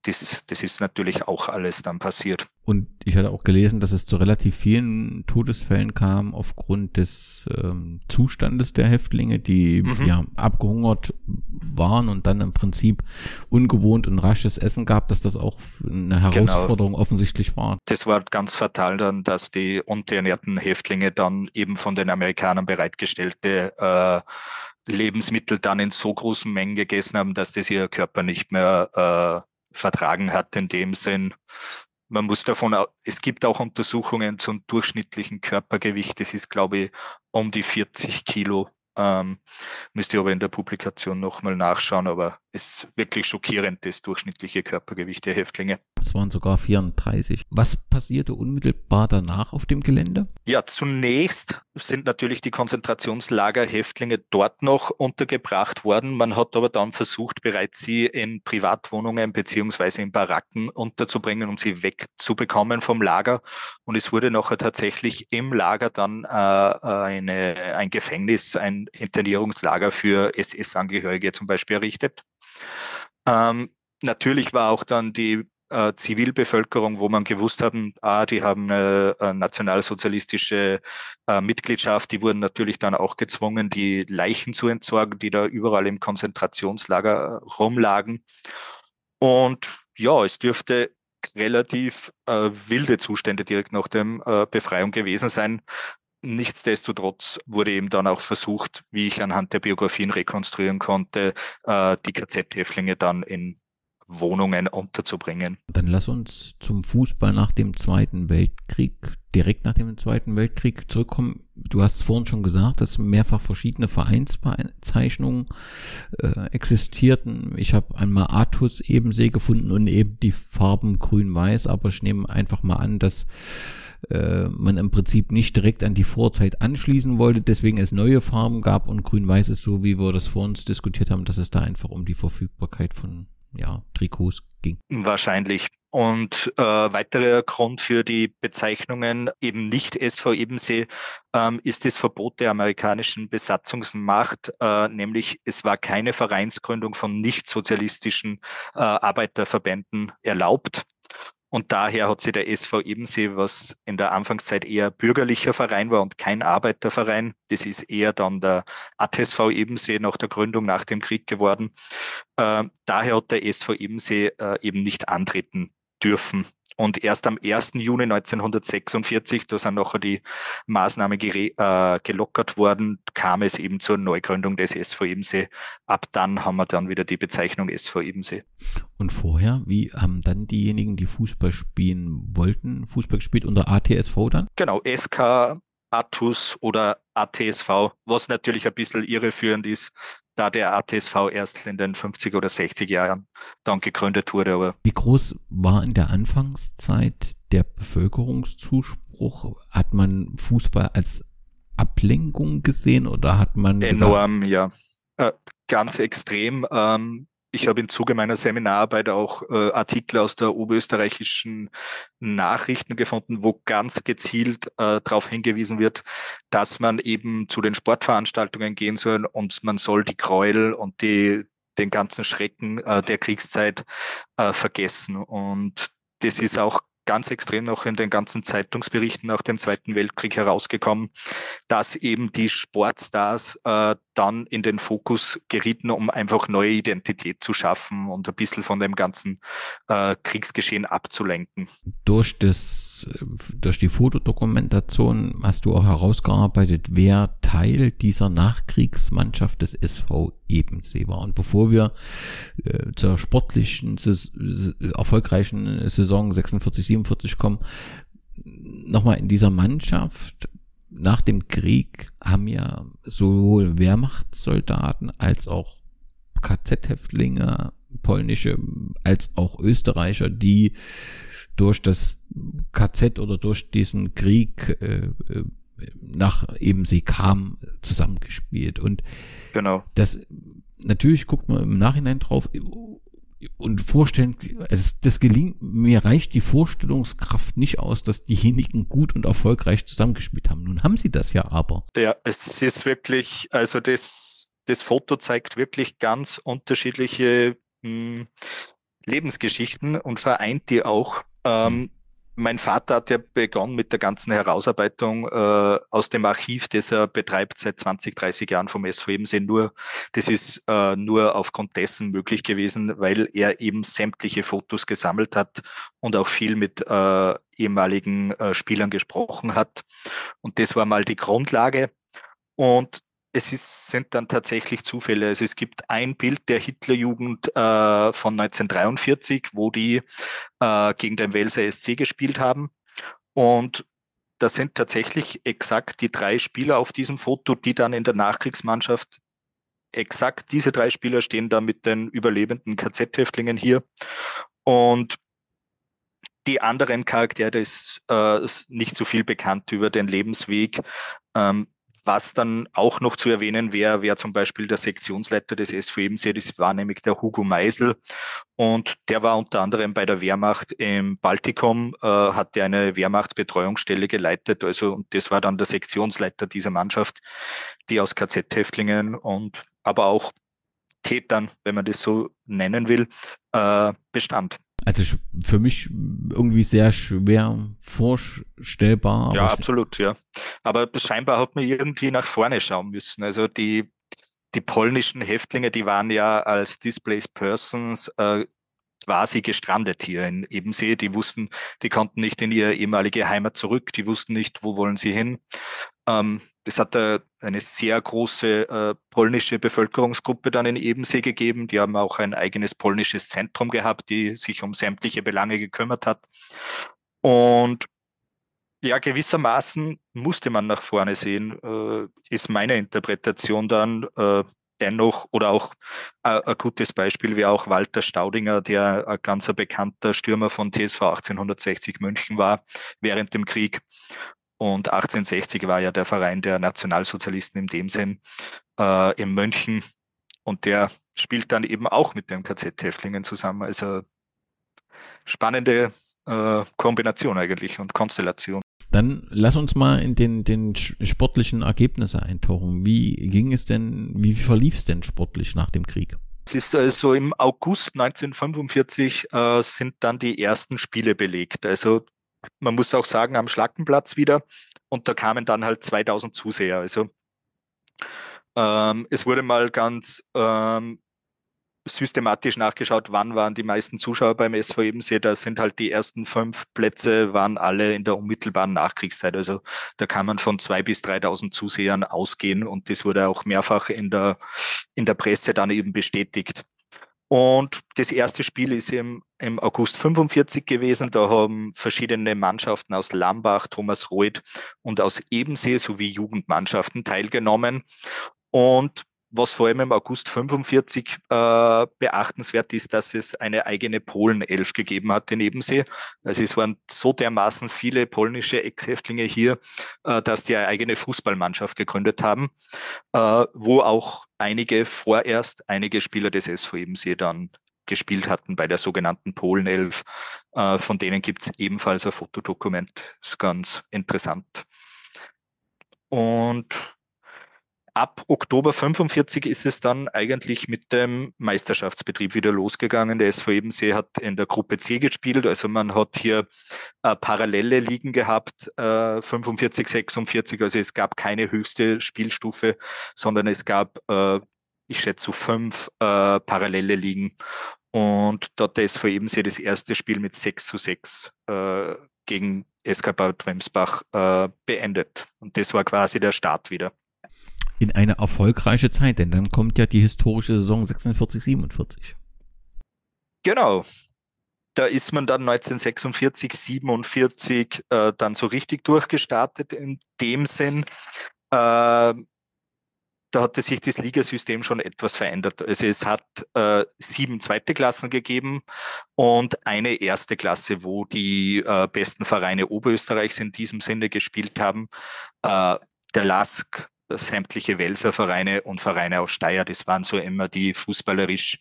Das, das ist natürlich auch alles dann passiert. Und ich hatte auch gelesen, dass es zu relativ vielen Todesfällen kam aufgrund des ähm, Zustandes der Häftlinge, die mhm. ja abgehungert waren und dann im Prinzip ungewohnt und rasches Essen gab, dass das auch eine genau. Herausforderung genau. offensichtlich war. Das war ganz fatal dann, dass die unterernährten Häftlinge dann eben von den Amerikanern bereitgestellte äh, Lebensmittel dann in so großen Mengen gegessen haben, dass das ihr Körper nicht mehr äh, vertragen hat in dem Sinn. Man muss davon, es gibt auch Untersuchungen zum durchschnittlichen Körpergewicht. Das ist, glaube ich, um die 40 Kilo. Ähm, müsst ihr aber in der Publikation nochmal nachschauen, aber es ist wirklich schockierend, das durchschnittliche Körpergewicht der Häftlinge. Es waren sogar 34. Was passierte unmittelbar danach auf dem Gelände? Ja, zunächst sind natürlich die Konzentrationslagerhäftlinge dort noch untergebracht worden. Man hat aber dann versucht, bereits sie in Privatwohnungen beziehungsweise in Baracken unterzubringen, um sie wegzubekommen vom Lager. Und es wurde nachher tatsächlich im Lager dann äh, eine, ein Gefängnis, ein Internierungslager für SS-Angehörige zum Beispiel errichtet. Ähm, natürlich war auch dann die äh, Zivilbevölkerung, wo man gewusst haben, ah, die haben eine, eine nationalsozialistische äh, Mitgliedschaft, die wurden natürlich dann auch gezwungen, die Leichen zu entsorgen, die da überall im Konzentrationslager rumlagen. Und ja, es dürfte relativ äh, wilde Zustände direkt nach der äh, Befreiung gewesen sein. Nichtsdestotrotz wurde eben dann auch versucht, wie ich anhand der Biografien rekonstruieren konnte, äh, die KZ-Häftlinge dann in Wohnungen unterzubringen. Dann lass uns zum Fußball nach dem Zweiten Weltkrieg, direkt nach dem Zweiten Weltkrieg zurückkommen. Du hast vorhin schon gesagt, dass mehrfach verschiedene Vereinsbezeichnungen äh, existierten. Ich habe einmal Artus Ebensee gefunden und eben die Farben grün-weiß, aber ich nehme einfach mal an, dass äh, man im Prinzip nicht direkt an die Vorzeit anschließen wollte, deswegen es neue Farben gab und grün-weiß ist so, wie wir das vor uns diskutiert haben, dass es da einfach um die Verfügbarkeit von ja, Trikots ging. Wahrscheinlich. Und äh, weiterer Grund für die Bezeichnungen eben nicht SV Ebensee ähm, ist das Verbot der amerikanischen Besatzungsmacht, äh, nämlich es war keine Vereinsgründung von nicht sozialistischen äh, Arbeiterverbänden erlaubt. Und daher hat sich der SV Ebensee, was in der Anfangszeit eher bürgerlicher Verein war und kein Arbeiterverein, das ist eher dann der ATSV Ebensee nach der Gründung nach dem Krieg geworden. Äh, daher hat der SV Ebensee äh, eben nicht antreten dürfen. Und erst am 1. Juni 1946, da sind nachher die Maßnahmen äh, gelockert worden, kam es eben zur Neugründung des SV Ebensee. Ab dann haben wir dann wieder die Bezeichnung SV Ebensee. Und vorher, wie haben dann diejenigen, die Fußball spielen wollten, Fußball gespielt unter ATSV dann? Genau, SK Atus oder ATSV, was natürlich ein bisschen irreführend ist, da der ATSV erst in den 50 oder 60 Jahren dann gegründet wurde. Aber Wie groß war in der Anfangszeit der Bevölkerungszuspruch? Hat man Fußball als Ablenkung gesehen oder hat man enorm, gesagt, ja, äh, ganz extrem. Ähm, ich habe im Zuge meiner Seminararbeit auch äh, Artikel aus der oberösterreichischen Nachrichten gefunden, wo ganz gezielt äh, darauf hingewiesen wird, dass man eben zu den Sportveranstaltungen gehen soll und man soll die Gräuel und die, den ganzen Schrecken äh, der Kriegszeit äh, vergessen. Und das ist auch ganz extrem noch in den ganzen Zeitungsberichten nach dem Zweiten Weltkrieg herausgekommen, dass eben die Sportstars äh, dann in den Fokus gerieten, um einfach neue Identität zu schaffen und ein bisschen von dem ganzen äh, Kriegsgeschehen abzulenken. Durch das, durch die Fotodokumentation hast du auch herausgearbeitet, wer Teil dieser Nachkriegsmannschaft des SV Ebensee war. Und bevor wir äh, zur sportlichen, erfolgreichen Saison 46, 47 kommen, nochmal in dieser Mannschaft nach dem Krieg haben ja sowohl Wehrmachtssoldaten als auch KZ-Häftlinge, polnische, als auch Österreicher, die durch das KZ oder durch diesen Krieg äh, äh nach eben sie kam zusammengespielt und genau das natürlich guckt man im Nachhinein drauf und vorstellen, es, das gelingt, mir reicht die Vorstellungskraft nicht aus, dass diejenigen gut und erfolgreich zusammengespielt haben. Nun haben sie das ja aber. Ja, es ist wirklich, also das, das Foto zeigt wirklich ganz unterschiedliche mh, hm, Lebensgeschichten und vereint die auch. Ähm, mein Vater hat ja begonnen mit der ganzen Herausarbeitung äh, aus dem Archiv, das er betreibt seit 20, 30 Jahren vom SV Ebensee. Nur, das ist äh, nur aufgrund dessen möglich gewesen, weil er eben sämtliche Fotos gesammelt hat und auch viel mit äh, ehemaligen äh, Spielern gesprochen hat. Und das war mal die Grundlage. Und es ist, sind dann tatsächlich Zufälle. Also es gibt ein Bild der Hitlerjugend äh, von 1943, wo die äh, gegen den Welser SC gespielt haben. Und das sind tatsächlich exakt die drei Spieler auf diesem Foto, die dann in der Nachkriegsmannschaft exakt diese drei Spieler stehen da mit den überlebenden KZ-Häftlingen hier. Und die anderen Charaktere ist äh, nicht so viel bekannt über den Lebensweg. Ähm, was dann auch noch zu erwähnen wäre, wäre zum Beispiel der Sektionsleiter des SVM-See, das war nämlich der Hugo Meisel. Und der war unter anderem bei der Wehrmacht im Baltikum, äh, hatte eine Wehrmachtbetreuungsstelle geleitet. Also, und das war dann der Sektionsleiter dieser Mannschaft, die aus KZ-Häftlingen und aber auch Tätern, wenn man das so nennen will, äh, bestand. Also für mich irgendwie sehr schwer vorstellbar. Ja, absolut, ja. Aber scheinbar hat man irgendwie nach vorne schauen müssen. Also die, die polnischen Häftlinge, die waren ja als Displaced Persons äh, quasi gestrandet hier in Ebensee. Die wussten, die konnten nicht in ihre ehemalige Heimat zurück, die wussten nicht, wo wollen sie hin. Ähm, es hat eine sehr große äh, polnische Bevölkerungsgruppe dann in Ebensee gegeben. Die haben auch ein eigenes polnisches Zentrum gehabt, die sich um sämtliche Belange gekümmert hat. Und ja, gewissermaßen musste man nach vorne sehen, äh, ist meine Interpretation dann. Äh, dennoch, oder auch äh, ein gutes Beispiel wäre auch Walter Staudinger, der ein ganz bekannter Stürmer von TSV 1860 München war während dem Krieg. Und 1860 war ja der Verein der Nationalsozialisten in dem Sinn äh, in München. Und der spielt dann eben auch mit dem KZ-Häftlingen zusammen. Also spannende äh, Kombination eigentlich und Konstellation. Dann lass uns mal in den, den sportlichen Ergebnisse eintauchen. Wie ging es denn, wie verlief es denn sportlich nach dem Krieg? Es ist also im August 1945 äh, sind dann die ersten Spiele belegt. Also man muss auch sagen, am Schlackenplatz wieder. Und da kamen dann halt 2000 Zuseher. Also ähm, es wurde mal ganz ähm, systematisch nachgeschaut, wann waren die meisten Zuschauer beim SV Ebensee. Da sind halt die ersten fünf Plätze waren alle in der unmittelbaren Nachkriegszeit. Also da kann man von zwei bis 3.000 Zusehern ausgehen und das wurde auch mehrfach in der, in der Presse dann eben bestätigt. Und das erste Spiel ist im, im August 45 gewesen. Da haben verschiedene Mannschaften aus Lambach, Thomas Reuth und aus Ebensee sowie Jugendmannschaften teilgenommen. Und was vor allem im August 45 äh, beachtenswert ist, dass es eine eigene Polen-Elf gegeben hat in Ebensee. Also es waren so dermaßen viele polnische Ex-Häftlinge hier, äh, dass die eine eigene Fußballmannschaft gegründet haben, äh, wo auch einige vorerst einige Spieler des SV Ebensee dann gespielt hatten bei der sogenannten Polen-Elf. Äh, von denen gibt es ebenfalls ein Fotodokument. Ist ganz interessant. Und ab Oktober 45 ist es dann eigentlich mit dem Meisterschaftsbetrieb wieder losgegangen. Der SV Ebensee hat in der Gruppe C gespielt, also man hat hier äh, parallele Ligen gehabt, äh, 45, 46, also es gab keine höchste Spielstufe, sondern es gab, äh, ich schätze, so fünf äh, parallele Ligen. Und dort der SV Ebensee das erste Spiel mit 6 zu 6 äh, gegen SK Bad Wemsbach äh, beendet. Und das war quasi der Start wieder in eine erfolgreiche Zeit, denn dann kommt ja die historische Saison 46, 47. Genau. Da ist man dann 1946, 47 äh, dann so richtig durchgestartet in dem Sinn. Äh, da hatte sich das Ligasystem schon etwas verändert. Also es hat äh, sieben zweite Klassen gegeben und eine erste Klasse, wo die äh, besten Vereine Oberösterreichs in diesem Sinne gespielt haben. Äh, der LASK, sämtliche Welser Vereine und Vereine aus Steyr. Das waren so immer die fußballerisch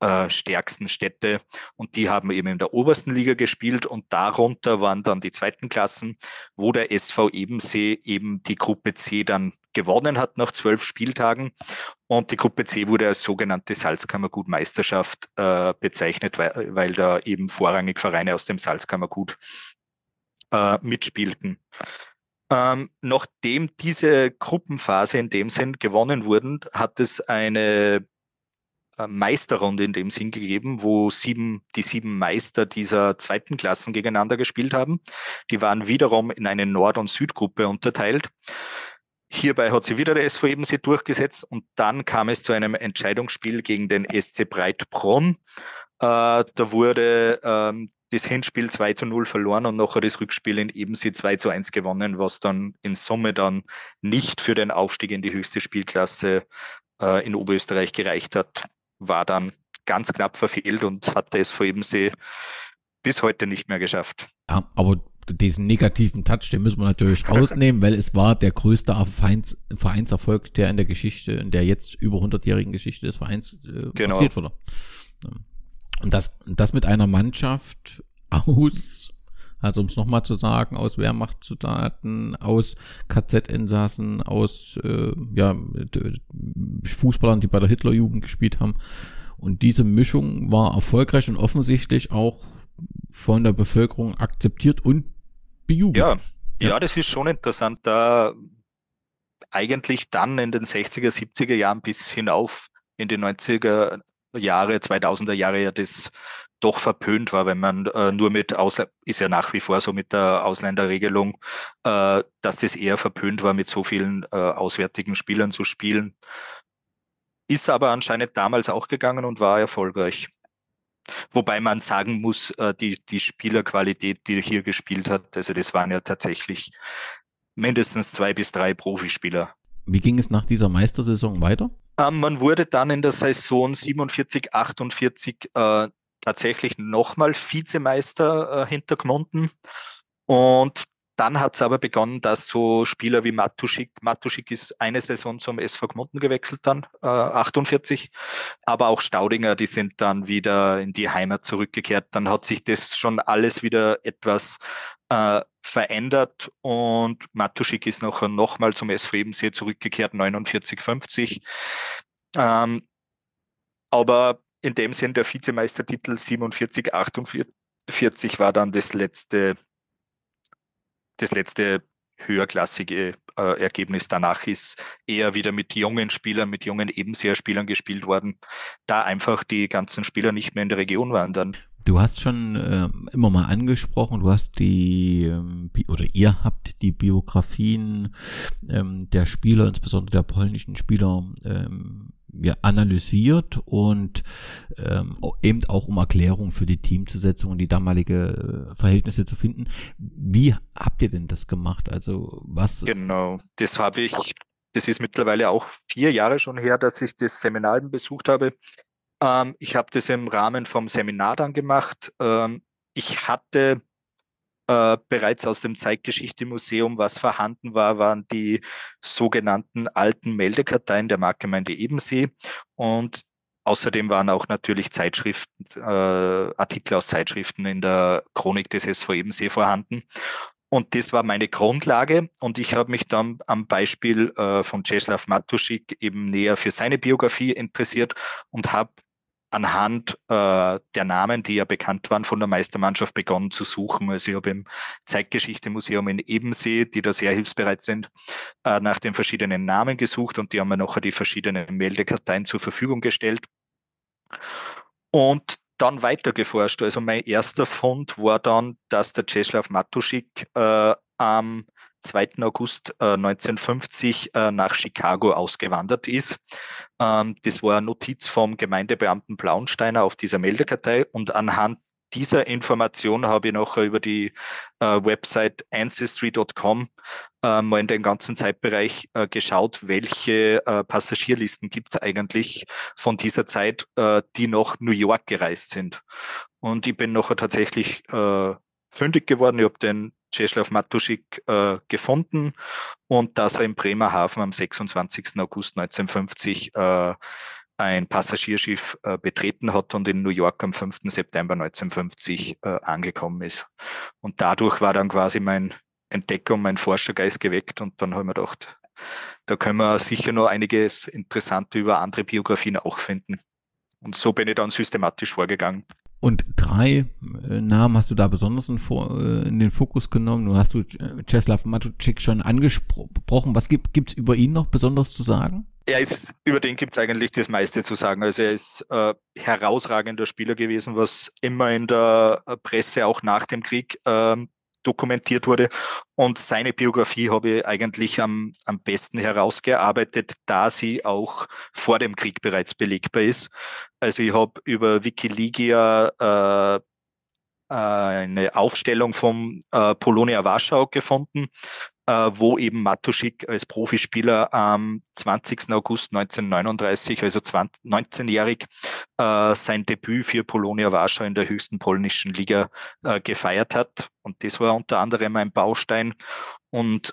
äh, stärksten Städte und die haben eben in der obersten Liga gespielt und darunter waren dann die zweiten Klassen, wo der SV Ebensee eben die Gruppe C dann gewonnen hat nach zwölf Spieltagen und die Gruppe C wurde als sogenannte Salzkammergut-Meisterschaft äh, bezeichnet, weil, weil da eben vorrangig Vereine aus dem Salzkammergut äh, mitspielten. Ähm, nachdem diese Gruppenphase in dem Sinn gewonnen wurden, hat es eine äh, Meisterrunde in dem Sinn gegeben, wo sieben, die sieben Meister dieser zweiten Klassen gegeneinander gespielt haben. Die waren wiederum in eine Nord- und Südgruppe unterteilt. Hierbei hat sie wieder der SV Ebensee durchgesetzt und dann kam es zu einem Entscheidungsspiel gegen den SC Breitbronn. Äh, da wurde ähm, das Hinspiel 2 zu 0 verloren und nachher das Rückspiel in Ebensee 2 zu 1 gewonnen, was dann in Summe dann nicht für den Aufstieg in die höchste Spielklasse äh, in Oberösterreich gereicht hat, war dann ganz knapp verfehlt und hat der SV Ebensee bis heute nicht mehr geschafft. Ja, aber diesen negativen Touch, den müssen wir natürlich rausnehmen, weil es war der größte Vereins, Vereinserfolg, der in der Geschichte, in der jetzt über 100-jährigen Geschichte des Vereins äh, genau. erzielt wurde. Und das, das mit einer Mannschaft aus, also um es nochmal zu sagen, aus Wehrmachtssoldaten, aus KZ-Insassen, aus äh, ja, Fußballern, die bei der Hitlerjugend gespielt haben. Und diese Mischung war erfolgreich und offensichtlich auch von der Bevölkerung akzeptiert und bejubelt. Ja, ja, ja, das ist schon interessant, da eigentlich dann in den 60er, 70er Jahren bis hinauf in die 90er Jahre, 2000er Jahre ja das doch verpönt war, wenn man äh, nur mit Ausländer, ist ja nach wie vor so mit der Ausländerregelung, äh, dass das eher verpönt war, mit so vielen äh, auswärtigen Spielern zu spielen. Ist aber anscheinend damals auch gegangen und war erfolgreich. Wobei man sagen muss, äh, die, die Spielerqualität, die hier gespielt hat, also das waren ja tatsächlich mindestens zwei bis drei Profispieler. Wie ging es nach dieser Meistersaison weiter? Ähm, man wurde dann in der Saison 47, 48 äh, tatsächlich nochmal Vizemeister äh, hinter Gmunden. Und dann hat es aber begonnen, dass so Spieler wie Matuschik, Matuschik ist eine Saison zum SV Gmunden gewechselt dann, äh, 48, aber auch Staudinger, die sind dann wieder in die Heimat zurückgekehrt. Dann hat sich das schon alles wieder etwas äh, verändert und Matuschik ist noch, noch mal zum SV Ebensee zurückgekehrt, 49, 50. Ähm, aber in dem Sinn der Vizemeistertitel 47, 48 war dann das letzte das letzte höherklassige äh, Ergebnis danach ist eher wieder mit jungen Spielern, mit jungen Ebenseher-Spielern gespielt worden, da einfach die ganzen Spieler nicht mehr in der Region waren dann. Du hast schon äh, immer mal angesprochen, du hast die, ähm, oder ihr habt die Biografien ähm, der Spieler, insbesondere der polnischen Spieler, ähm, ja, analysiert und ähm, eben auch um Erklärung für die Teamzusetzung und die damalige äh, Verhältnisse zu finden. Wie habt ihr denn das gemacht? Also was? Genau, das habe ich, das ist mittlerweile auch vier Jahre schon her, dass ich das Seminar besucht habe. Ähm, ich habe das im Rahmen vom Seminar dann gemacht. Ähm, ich hatte äh, bereits aus dem Zeitgeschichte-Museum, was vorhanden war, waren die sogenannten alten Meldekarteien der Marktgemeinde Ebensee und Außerdem waren auch natürlich Zeitschriften, äh, Artikel aus Zeitschriften in der Chronik des SV Ebensee vorhanden. Und das war meine Grundlage. Und ich habe mich dann am Beispiel äh, von Czeslaw Matuschik eben näher für seine Biografie interessiert und habe anhand äh, der Namen, die ja bekannt waren von der Meistermannschaft, begonnen zu suchen. Also ich habe im Zeitgeschichte-Museum in Ebensee, die da sehr hilfsbereit sind, äh, nach den verschiedenen Namen gesucht und die haben mir nachher die verschiedenen Meldekarteien zur Verfügung gestellt. Und dann weiter geforscht. Also mein erster Fund war dann, dass der Czeslaw Matuschik äh, am 2. August äh, 1950 äh, nach Chicago ausgewandert ist. Ähm, das war eine Notiz vom Gemeindebeamten Blaunsteiner auf dieser Meldekartei und anhand dieser Information habe ich noch über die äh, Website ancestry.com äh, mal in den ganzen Zeitbereich äh, geschaut, welche äh, Passagierlisten gibt es eigentlich von dieser Zeit, äh, die nach New York gereist sind. Und ich bin noch tatsächlich äh, fündig geworden. Ich habe den Czeslaw Matuschik äh, gefunden und dass er im Bremerhaven am 26. August 1950 äh, ein Passagierschiff äh, betreten hat und in New York am 5. September 1950 äh, angekommen ist. Und dadurch war dann quasi mein Entdeckung, mein Forschergeist geweckt und dann haben wir gedacht, da können wir sicher noch einiges Interessante über andere Biografien auch finden. Und so bin ich dann systematisch vorgegangen. Und drei äh, Namen hast du da besonders in, äh, in, den Fokus genommen. Du hast du äh, Czeslaw Matuczyk schon angesprochen. Was gibt es über ihn noch besonders zu sagen? Er ist, über den gibt es eigentlich das meiste zu sagen. Also er ist äh, herausragender Spieler gewesen, was immer in der Presse auch nach dem Krieg ähm, dokumentiert wurde. Und seine Biografie habe ich eigentlich am, am besten herausgearbeitet, da sie auch vor dem Krieg bereits belegbar ist. Also ich habe über Wikilegia äh, eine Aufstellung vom äh, Polonia Warschau gefunden, äh, wo eben Matuschik als Profispieler am 20. August 1939, also 19-jährig, äh, sein Debüt für Polonia Warschau in der höchsten polnischen Liga äh, gefeiert hat. Und das war unter anderem ein Baustein. Und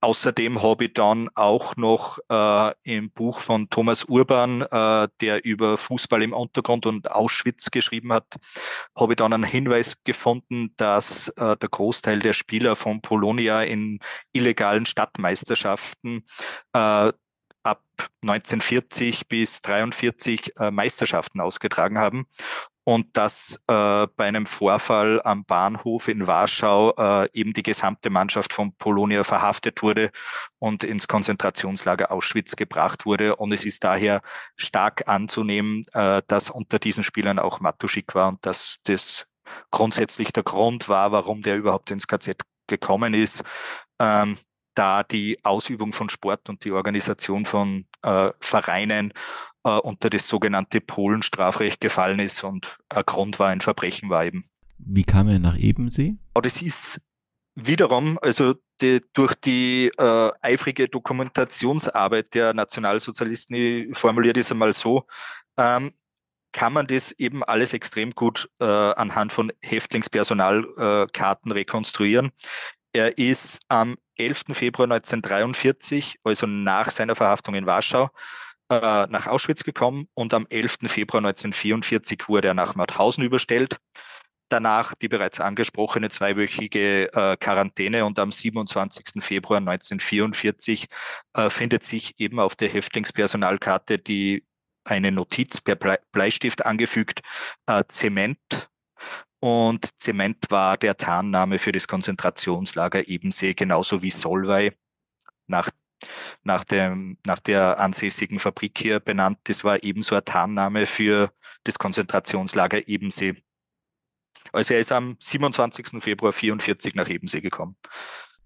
Außerdem habe ich dann auch noch äh, im Buch von Thomas Urban, äh, der über Fußball im Untergrund und Auschwitz geschrieben hat, habe ich dann einen Hinweis gefunden, dass äh, der Großteil der Spieler von Polonia in illegalen Stadtmeisterschaften äh, ab 1940 bis 43 äh, Meisterschaften ausgetragen haben und dass äh, bei einem Vorfall am Bahnhof in Warschau äh, eben die gesamte Mannschaft von Polonia verhaftet wurde und ins Konzentrationslager Auschwitz gebracht wurde. Und es ist daher stark anzunehmen, äh, dass unter diesen Spielern auch Matuschik war und dass das grundsätzlich der Grund war, warum der überhaupt ins KZ gekommen ist. Ähm, da die Ausübung von Sport und die Organisation von äh, Vereinen äh, unter das sogenannte Polenstrafrecht gefallen ist und ein Grund war, ein Verbrechen war eben. Wie kam er nach Ebensee? Oh, das ist wiederum, also die, durch die äh, eifrige Dokumentationsarbeit der Nationalsozialisten, ich formuliere das einmal so, ähm, kann man das eben alles extrem gut äh, anhand von Häftlingspersonalkarten äh, rekonstruieren. Er ist am 11. Februar 1943, also nach seiner Verhaftung in Warschau, äh, nach Auschwitz gekommen und am 11. Februar 1944 wurde er nach Mauthausen überstellt. Danach die bereits angesprochene zweiwöchige äh, Quarantäne und am 27. Februar 1944 äh, findet sich eben auf der Häftlingspersonalkarte die eine Notiz per Bleistift angefügt, äh, Zement. Und Zement war der Tarnname für das Konzentrationslager Ebensee, genauso wie Solvay, nach nach, dem, nach der ansässigen Fabrik hier benannt. Das war ebenso ein Tarnname für das Konzentrationslager Ebensee. Also er ist am 27. Februar 44 nach Ebensee gekommen.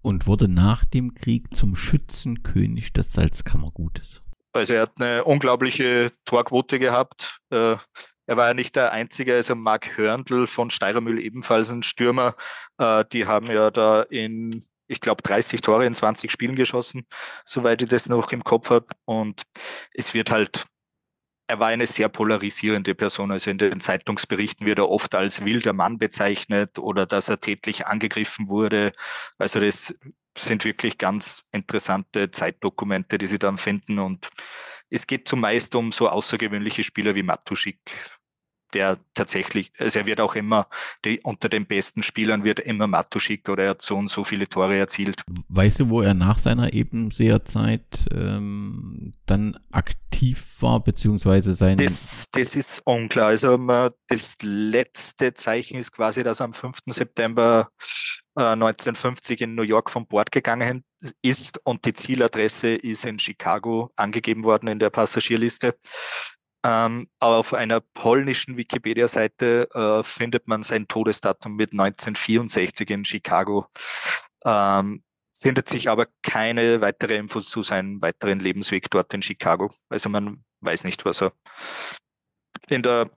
Und wurde nach dem Krieg zum Schützenkönig des Salzkammergutes. Also er hat eine unglaubliche Torquote gehabt. Äh, er war ja nicht der Einzige, also Mark Hörndl von Steirermühl ebenfalls ein Stürmer. Äh, die haben ja da in ich glaube, 30 Tore in 20 Spielen geschossen, soweit ich das noch im Kopf habe. Und es wird halt, er war eine sehr polarisierende Person. Also in den Zeitungsberichten wird er oft als wilder Mann bezeichnet oder dass er tätlich angegriffen wurde. Also das sind wirklich ganz interessante Zeitdokumente, die sie dann finden. Und es geht zumeist um so außergewöhnliche Spieler wie Matuschik, der tatsächlich, also er wird auch immer, die, unter den besten Spielern wird immer Matuschik oder er hat so und so viele Tore erzielt. Weißt du, wo er nach seiner Ebenseherzeit ähm, dann aktiv war, beziehungsweise sein... Das, das ist unklar. Also das letzte Zeichen ist quasi, dass am 5. September äh, 1950 in New York von Bord gegangen ist und die Zieladresse ist in Chicago angegeben worden in der Passagierliste. Ähm, auf einer polnischen Wikipedia-Seite äh, findet man sein Todesdatum mit 1964 in Chicago. Ähm, findet sich aber keine weitere Info zu seinem weiteren Lebensweg dort in Chicago. Also man weiß nicht, was er in, der,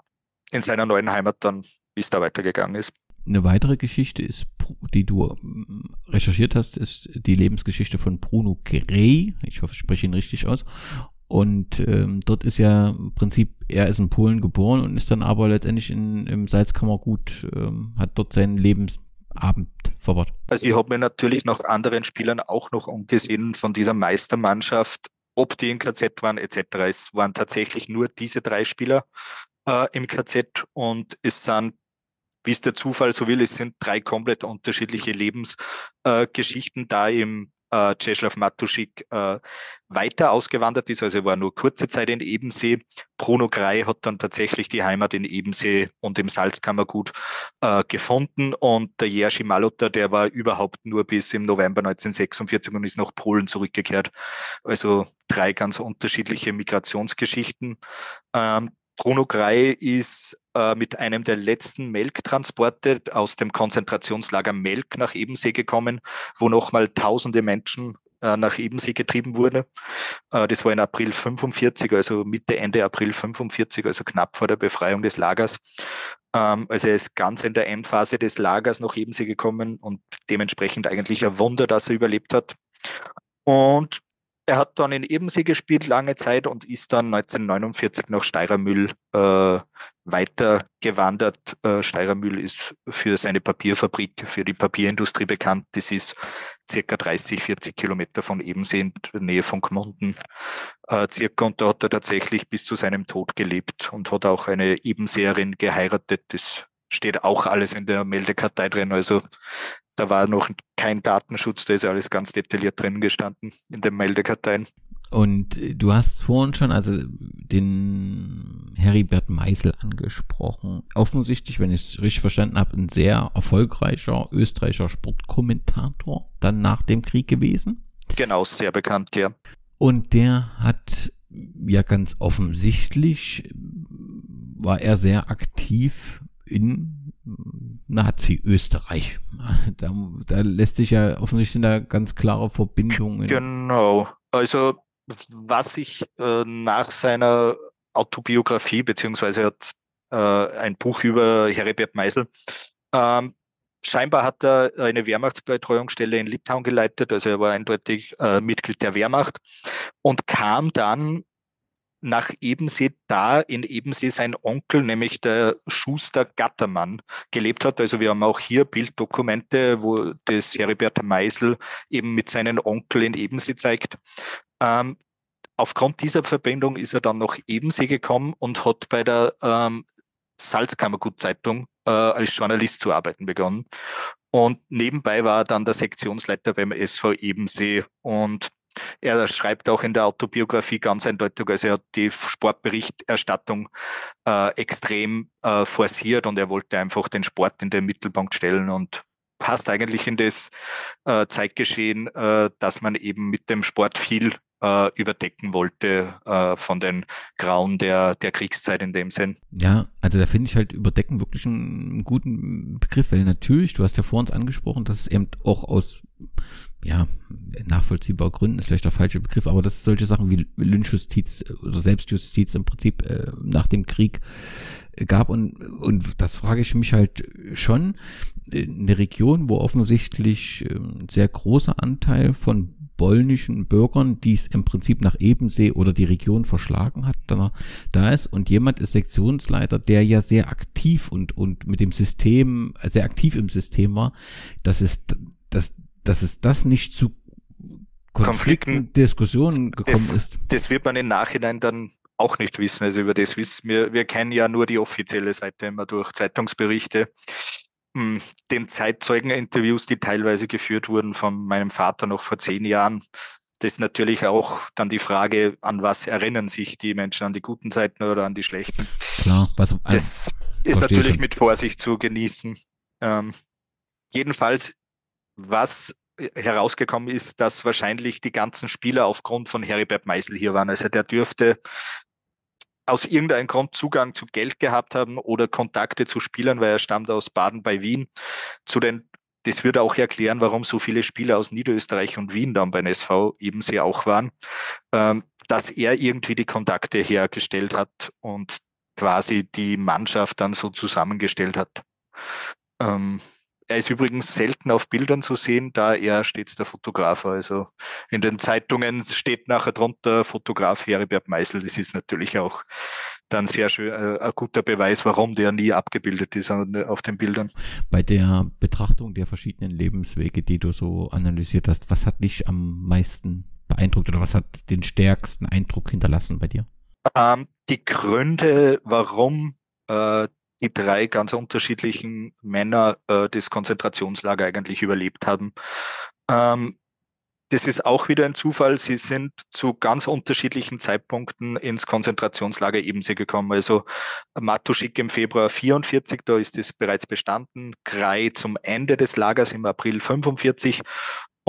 in seiner neuen Heimat dann, wie es da weitergegangen ist. Eine weitere Geschichte ist, die du ähm, recherchiert hast, ist die Lebensgeschichte von Bruno Grey. Ich hoffe, ich spreche ihn richtig aus. Und ähm, dort ist ja im Prinzip, er ist in Polen geboren und ist dann aber letztendlich in, im Salzkammergut, ähm, hat dort seinen Lebensabend verbracht. Also ich habe mir natürlich nach anderen Spielern auch noch umgesehen von dieser Meistermannschaft, ob die in KZ waren etc. Es waren tatsächlich nur diese drei Spieler äh, im KZ und es sind wie es der Zufall so will, es sind drei komplett unterschiedliche Lebensgeschichten äh, da im äh, Czeslaw Matuschik äh, weiter ausgewandert ist, also er war nur kurze Zeit in Ebensee. Bruno Grey hat dann tatsächlich die Heimat in Ebensee und im Salzkammergut äh, gefunden und der Jerzy Malota, der war überhaupt nur bis im November 1946 und ist nach Polen zurückgekehrt. Also drei ganz unterschiedliche Migrationsgeschichten. Ähm, Bruno Grey ist äh, mit einem der letzten Melktransporte aus dem Konzentrationslager Melk nach Ebensee gekommen, wo nochmal tausende Menschen äh, nach Ebensee getrieben wurde. Äh, das war in April 45, also Mitte, Ende April 45, also knapp vor der Befreiung des Lagers. Ähm, also er ist ganz in der Endphase des Lagers nach Ebensee gekommen und dementsprechend eigentlich ein Wunder, dass er überlebt hat. Und er hat dann in Ebensee gespielt lange Zeit und ist dann 1949 nach Steirermühl äh, weitergewandert. Äh, Steirermühl ist für seine Papierfabrik, für die Papierindustrie bekannt. Das ist circa 30, 40 Kilometer von Ebensee in der Nähe von Gmunden. Äh, circa und da hat er tatsächlich bis zu seinem Tod gelebt und hat auch eine Ebenseerin geheiratet. Das steht auch alles in der Meldekartei drin. Also da war noch kein Datenschutz, da ist alles ganz detailliert drin gestanden in den Meldekarteien. Und äh, du hast vorhin schon also den Heribert Meisel angesprochen. Offensichtlich, wenn ich es richtig verstanden habe, ein sehr erfolgreicher österreichischer Sportkommentator dann nach dem Krieg gewesen. Genau, sehr bekannt, ja. Und der hat ja ganz offensichtlich war er sehr aktiv in Nazi-Österreich. Da, da lässt sich ja offensichtlich eine ganz klare Verbindung. Genau. Also was ich äh, nach seiner Autobiografie, beziehungsweise hat äh, ein Buch über Heribert Meisel, ähm, scheinbar hat er eine Wehrmachtsbetreuungsstelle in Litauen geleitet, also er war eindeutig äh, Mitglied der Wehrmacht und kam dann nach Ebensee, da in Ebensee sein Onkel, nämlich der Schuster Gattermann, gelebt hat. Also wir haben auch hier Bilddokumente, wo das Heribert Meisel eben mit seinem Onkel in Ebensee zeigt. Ähm, aufgrund dieser Verbindung ist er dann nach Ebensee gekommen und hat bei der ähm, Salzkammergut-Zeitung äh, als Journalist zu arbeiten begonnen. Und nebenbei war er dann der Sektionsleiter beim SV Ebensee und er schreibt auch in der Autobiografie ganz eindeutig, also er hat die Sportberichterstattung äh, extrem äh, forciert und er wollte einfach den Sport in den Mittelpunkt stellen und passt eigentlich in das äh, Zeitgeschehen, äh, dass man eben mit dem Sport viel äh, überdecken wollte äh, von den Grauen der, der Kriegszeit in dem Sinn. Ja, also da finde ich halt überdecken wirklich einen guten Begriff, weil natürlich, du hast ja vor uns angesprochen, dass es eben auch aus ja, nachvollziehbar Gründen ist vielleicht der falsche Begriff, aber dass solche Sachen wie Lynchjustiz oder Selbstjustiz im Prinzip äh, nach dem Krieg gab und, und das frage ich mich halt schon, eine Region, wo offensichtlich ein ähm, sehr großer Anteil von polnischen Bürgern, die es im Prinzip nach Ebensee oder die Region verschlagen hat, da, da ist und jemand ist Sektionsleiter, der ja sehr aktiv und, und mit dem System, sehr aktiv im System war, dass es, dass, dass es das nicht zu Konflikten, Konflikten Diskussionen gekommen das, ist. Das wird man im Nachhinein dann auch nicht wissen. Also über das wissen wir, wir kennen ja nur die offizielle Seite immer durch Zeitungsberichte. Hm, den Zeitzeugeninterviews, die teilweise geführt wurden von meinem Vater noch vor zehn Jahren. Das ist natürlich auch dann die Frage, an was erinnern sich die Menschen, an die guten Seiten oder an die schlechten. Klar, was, das ist natürlich schon. mit Vorsicht zu genießen. Ähm, jedenfalls, was herausgekommen ist, dass wahrscheinlich die ganzen Spieler aufgrund von Heribert Meisel hier waren. Also der dürfte aus irgendeinem Grund Zugang zu Geld gehabt haben oder Kontakte zu Spielern, weil er stammt aus Baden bei Wien. Zu den, das würde auch erklären, warum so viele Spieler aus Niederösterreich und Wien dann beim SV ebenso auch waren, ähm, dass er irgendwie die Kontakte hergestellt hat und quasi die Mannschaft dann so zusammengestellt hat. Ähm, er ist übrigens selten auf Bildern zu sehen, da er stets der Fotograf. Also in den Zeitungen steht nachher drunter Fotograf Heribert Meisel. Das ist natürlich auch dann sehr schön äh, ein guter Beweis, warum der nie abgebildet ist auf den Bildern. Bei der Betrachtung der verschiedenen Lebenswege, die du so analysiert hast, was hat dich am meisten beeindruckt oder was hat den stärksten Eindruck hinterlassen bei dir? Ähm, die Gründe, warum äh, die drei ganz unterschiedlichen Männer äh, das Konzentrationslager eigentlich überlebt haben. Ähm, das ist auch wieder ein Zufall. Sie sind zu ganz unterschiedlichen Zeitpunkten ins Konzentrationslager Ebensee gekommen. Also Matuschik im Februar 44, da ist es bereits bestanden. Grei zum Ende des Lagers im April 45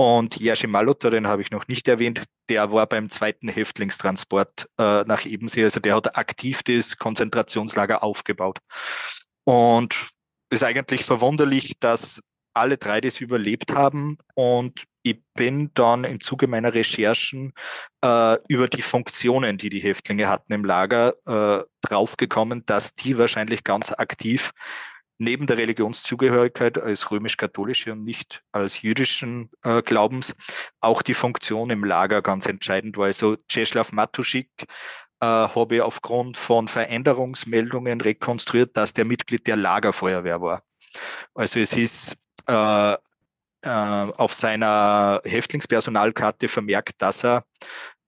und Jerzy Malota, den habe ich noch nicht erwähnt, der war beim zweiten Häftlingstransport äh, nach Ebensee. Also der hat aktiv das Konzentrationslager aufgebaut. Und es ist eigentlich verwunderlich, dass alle drei das überlebt haben. Und ich bin dann im Zuge meiner Recherchen äh, über die Funktionen, die die Häftlinge hatten im Lager, äh, draufgekommen, dass die wahrscheinlich ganz aktiv neben der Religionszugehörigkeit als römisch-katholische und nicht als jüdischen äh, Glaubens auch die Funktion im Lager ganz entscheidend war. Also Czeslaw Matuschik äh, habe aufgrund von Veränderungsmeldungen rekonstruiert, dass der Mitglied der Lagerfeuerwehr war. Also es ist äh, äh, auf seiner Häftlingspersonalkarte vermerkt, dass er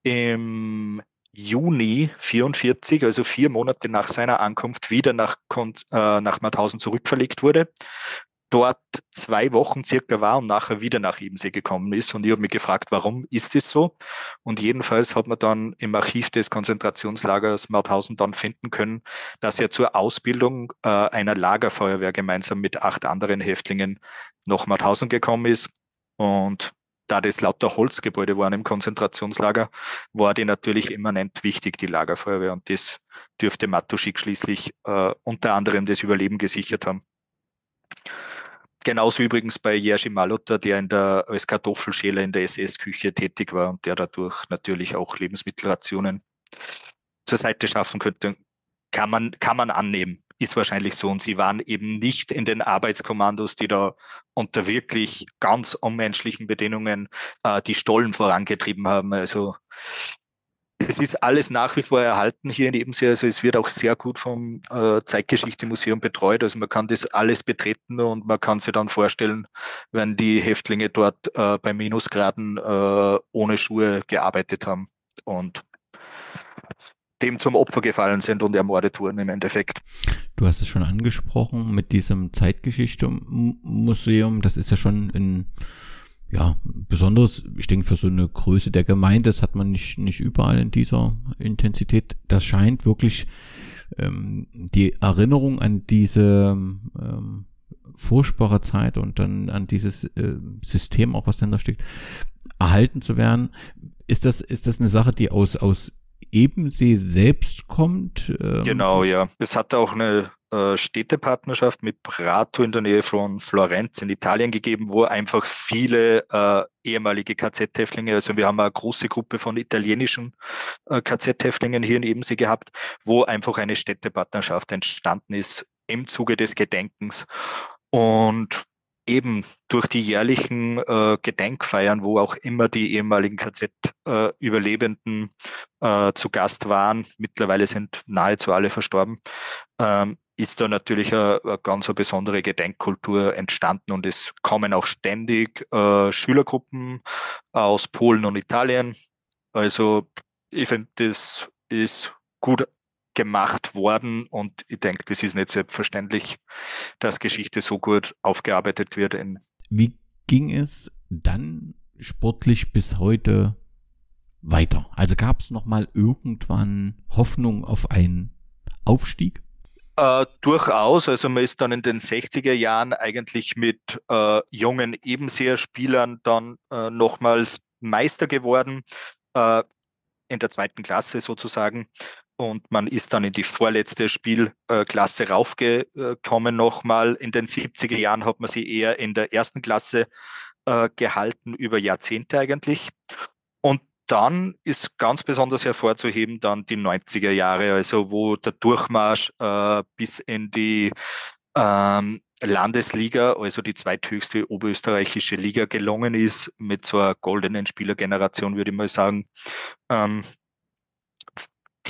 im Juni 44, also vier Monate nach seiner Ankunft, wieder nach, äh, nach Mauthausen zurückverlegt wurde. Dort zwei Wochen circa war und nachher wieder nach Ebensee gekommen ist. Und ich habe mich gefragt, warum ist es so? Und jedenfalls hat man dann im Archiv des Konzentrationslagers Mauthausen dann finden können, dass er zur Ausbildung äh, einer Lagerfeuerwehr gemeinsam mit acht anderen Häftlingen nach Mauthausen gekommen ist. Und da das lauter Holzgebäude waren im Konzentrationslager, war die natürlich immanent wichtig, die Lagerfeuerwehr. Und das dürfte Matuschik schließlich äh, unter anderem das Überleben gesichert haben. Genauso übrigens bei Jerzy Malota, der in der, als Kartoffelschäler in der SS-Küche tätig war und der dadurch natürlich auch Lebensmittelrationen zur Seite schaffen könnte, kann man, kann man annehmen ist wahrscheinlich so. Und sie waren eben nicht in den Arbeitskommandos, die da unter wirklich ganz unmenschlichen Bedingungen äh, die Stollen vorangetrieben haben. Also es ist alles nach wie vor erhalten hier in Ebensee. Also es wird auch sehr gut vom äh, Zeitgeschichte-Museum betreut. Also man kann das alles betreten und man kann sich dann vorstellen, wenn die Häftlinge dort äh, bei Minusgraden äh, ohne Schuhe gearbeitet haben. Und dem zum Opfer gefallen sind und ermordet wurden im Endeffekt. Du hast es schon angesprochen mit diesem Zeitgeschichte-Museum. Das ist ja schon ein ja, besonderes, ich denke, für so eine Größe der Gemeinde, das hat man nicht, nicht überall in dieser Intensität. Das scheint wirklich ähm, die Erinnerung an diese ähm, furchtbare Zeit und dann an dieses äh, System, auch was denn da steckt, erhalten zu werden. Ist das, ist das eine Sache, die aus, aus Ebensee selbst kommt. Ähm, genau, ja. Es hat auch eine äh, Städtepartnerschaft mit Prato in der Nähe von Florenz in Italien gegeben, wo einfach viele äh, ehemalige KZ-Häftlinge, also wir haben eine große Gruppe von italienischen äh, KZ-Häftlingen hier in Ebensee gehabt, wo einfach eine Städtepartnerschaft entstanden ist im Zuge des Gedenkens. Und eben durch die jährlichen äh, Gedenkfeiern, wo auch immer die ehemaligen KZ-Überlebenden äh, äh, zu Gast waren, mittlerweile sind nahezu alle verstorben, ähm, ist da natürlich eine, eine ganz eine besondere Gedenkkultur entstanden und es kommen auch ständig äh, Schülergruppen aus Polen und Italien. Also ich finde, das ist gut gemacht worden und ich denke, das ist nicht selbstverständlich, dass Geschichte so gut aufgearbeitet wird. Wie ging es dann sportlich bis heute weiter? Also gab es noch mal irgendwann Hoffnung auf einen Aufstieg? Äh, durchaus. Also man ist dann in den 60er Jahren eigentlich mit äh, jungen Ebenseher-Spielern dann äh, nochmals Meister geworden. Äh, in der zweiten Klasse sozusagen und man ist dann in die vorletzte Spielklasse raufgekommen nochmal. In den 70er Jahren hat man sie eher in der ersten Klasse äh, gehalten, über Jahrzehnte eigentlich. Und dann ist ganz besonders hervorzuheben dann die 90er Jahre, also wo der Durchmarsch äh, bis in die ähm, Landesliga, also die zweithöchste oberösterreichische Liga gelungen ist, mit so einer goldenen Spielergeneration, würde ich mal sagen. Ähm,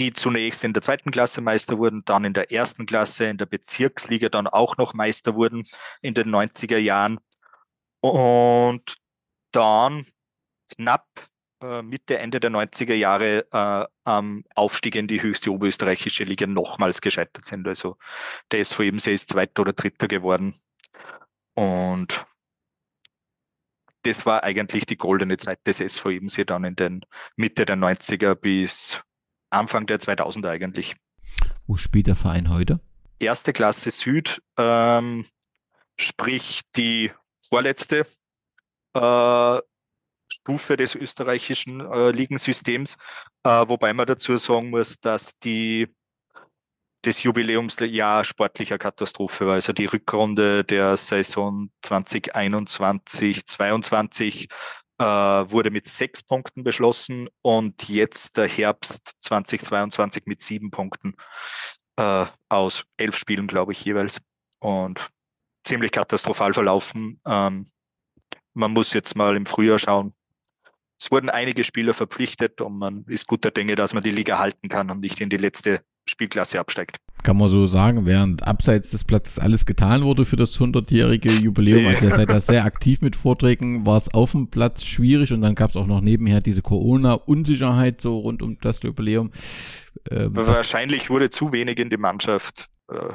die zunächst in der zweiten Klasse Meister wurden, dann in der ersten Klasse, in der Bezirksliga dann auch noch Meister wurden in den 90er Jahren. Und dann knapp äh, Mitte, Ende der 90er Jahre äh, am Aufstieg in die höchste oberösterreichische Liga nochmals gescheitert sind. Also der SV Ebensee ist Zweiter oder Dritter geworden. Und das war eigentlich die goldene Zeit des SV Ebensee dann in den Mitte der 90er bis Anfang der 2000er eigentlich. Wo spielt der Verein heute? Erste Klasse Süd, ähm, sprich die vorletzte äh, Stufe des österreichischen äh, Ligensystems, äh, wobei man dazu sagen muss, dass die das Jubiläumsjahr sportlicher Katastrophe war. Also die Rückrunde der Saison 2021, 22 äh, wurde mit sechs Punkten beschlossen und jetzt der Herbst 2022 mit sieben Punkten äh, aus elf Spielen, glaube ich, jeweils. Und ziemlich katastrophal verlaufen. Ähm, man muss jetzt mal im Frühjahr schauen. Es wurden einige Spieler verpflichtet und man ist guter Dinge, dass man die Liga halten kann und nicht in die letzte Spielklasse absteigt. Kann man so sagen, während abseits des Platzes alles getan wurde für das 100-jährige Jubiläum, also ihr seid da sehr aktiv mit Vorträgen, war es auf dem Platz schwierig und dann gab es auch noch nebenher diese Corona-Unsicherheit so rund um das Jubiläum. Ähm, Wahrscheinlich wurde zu wenig in die Mannschaft äh,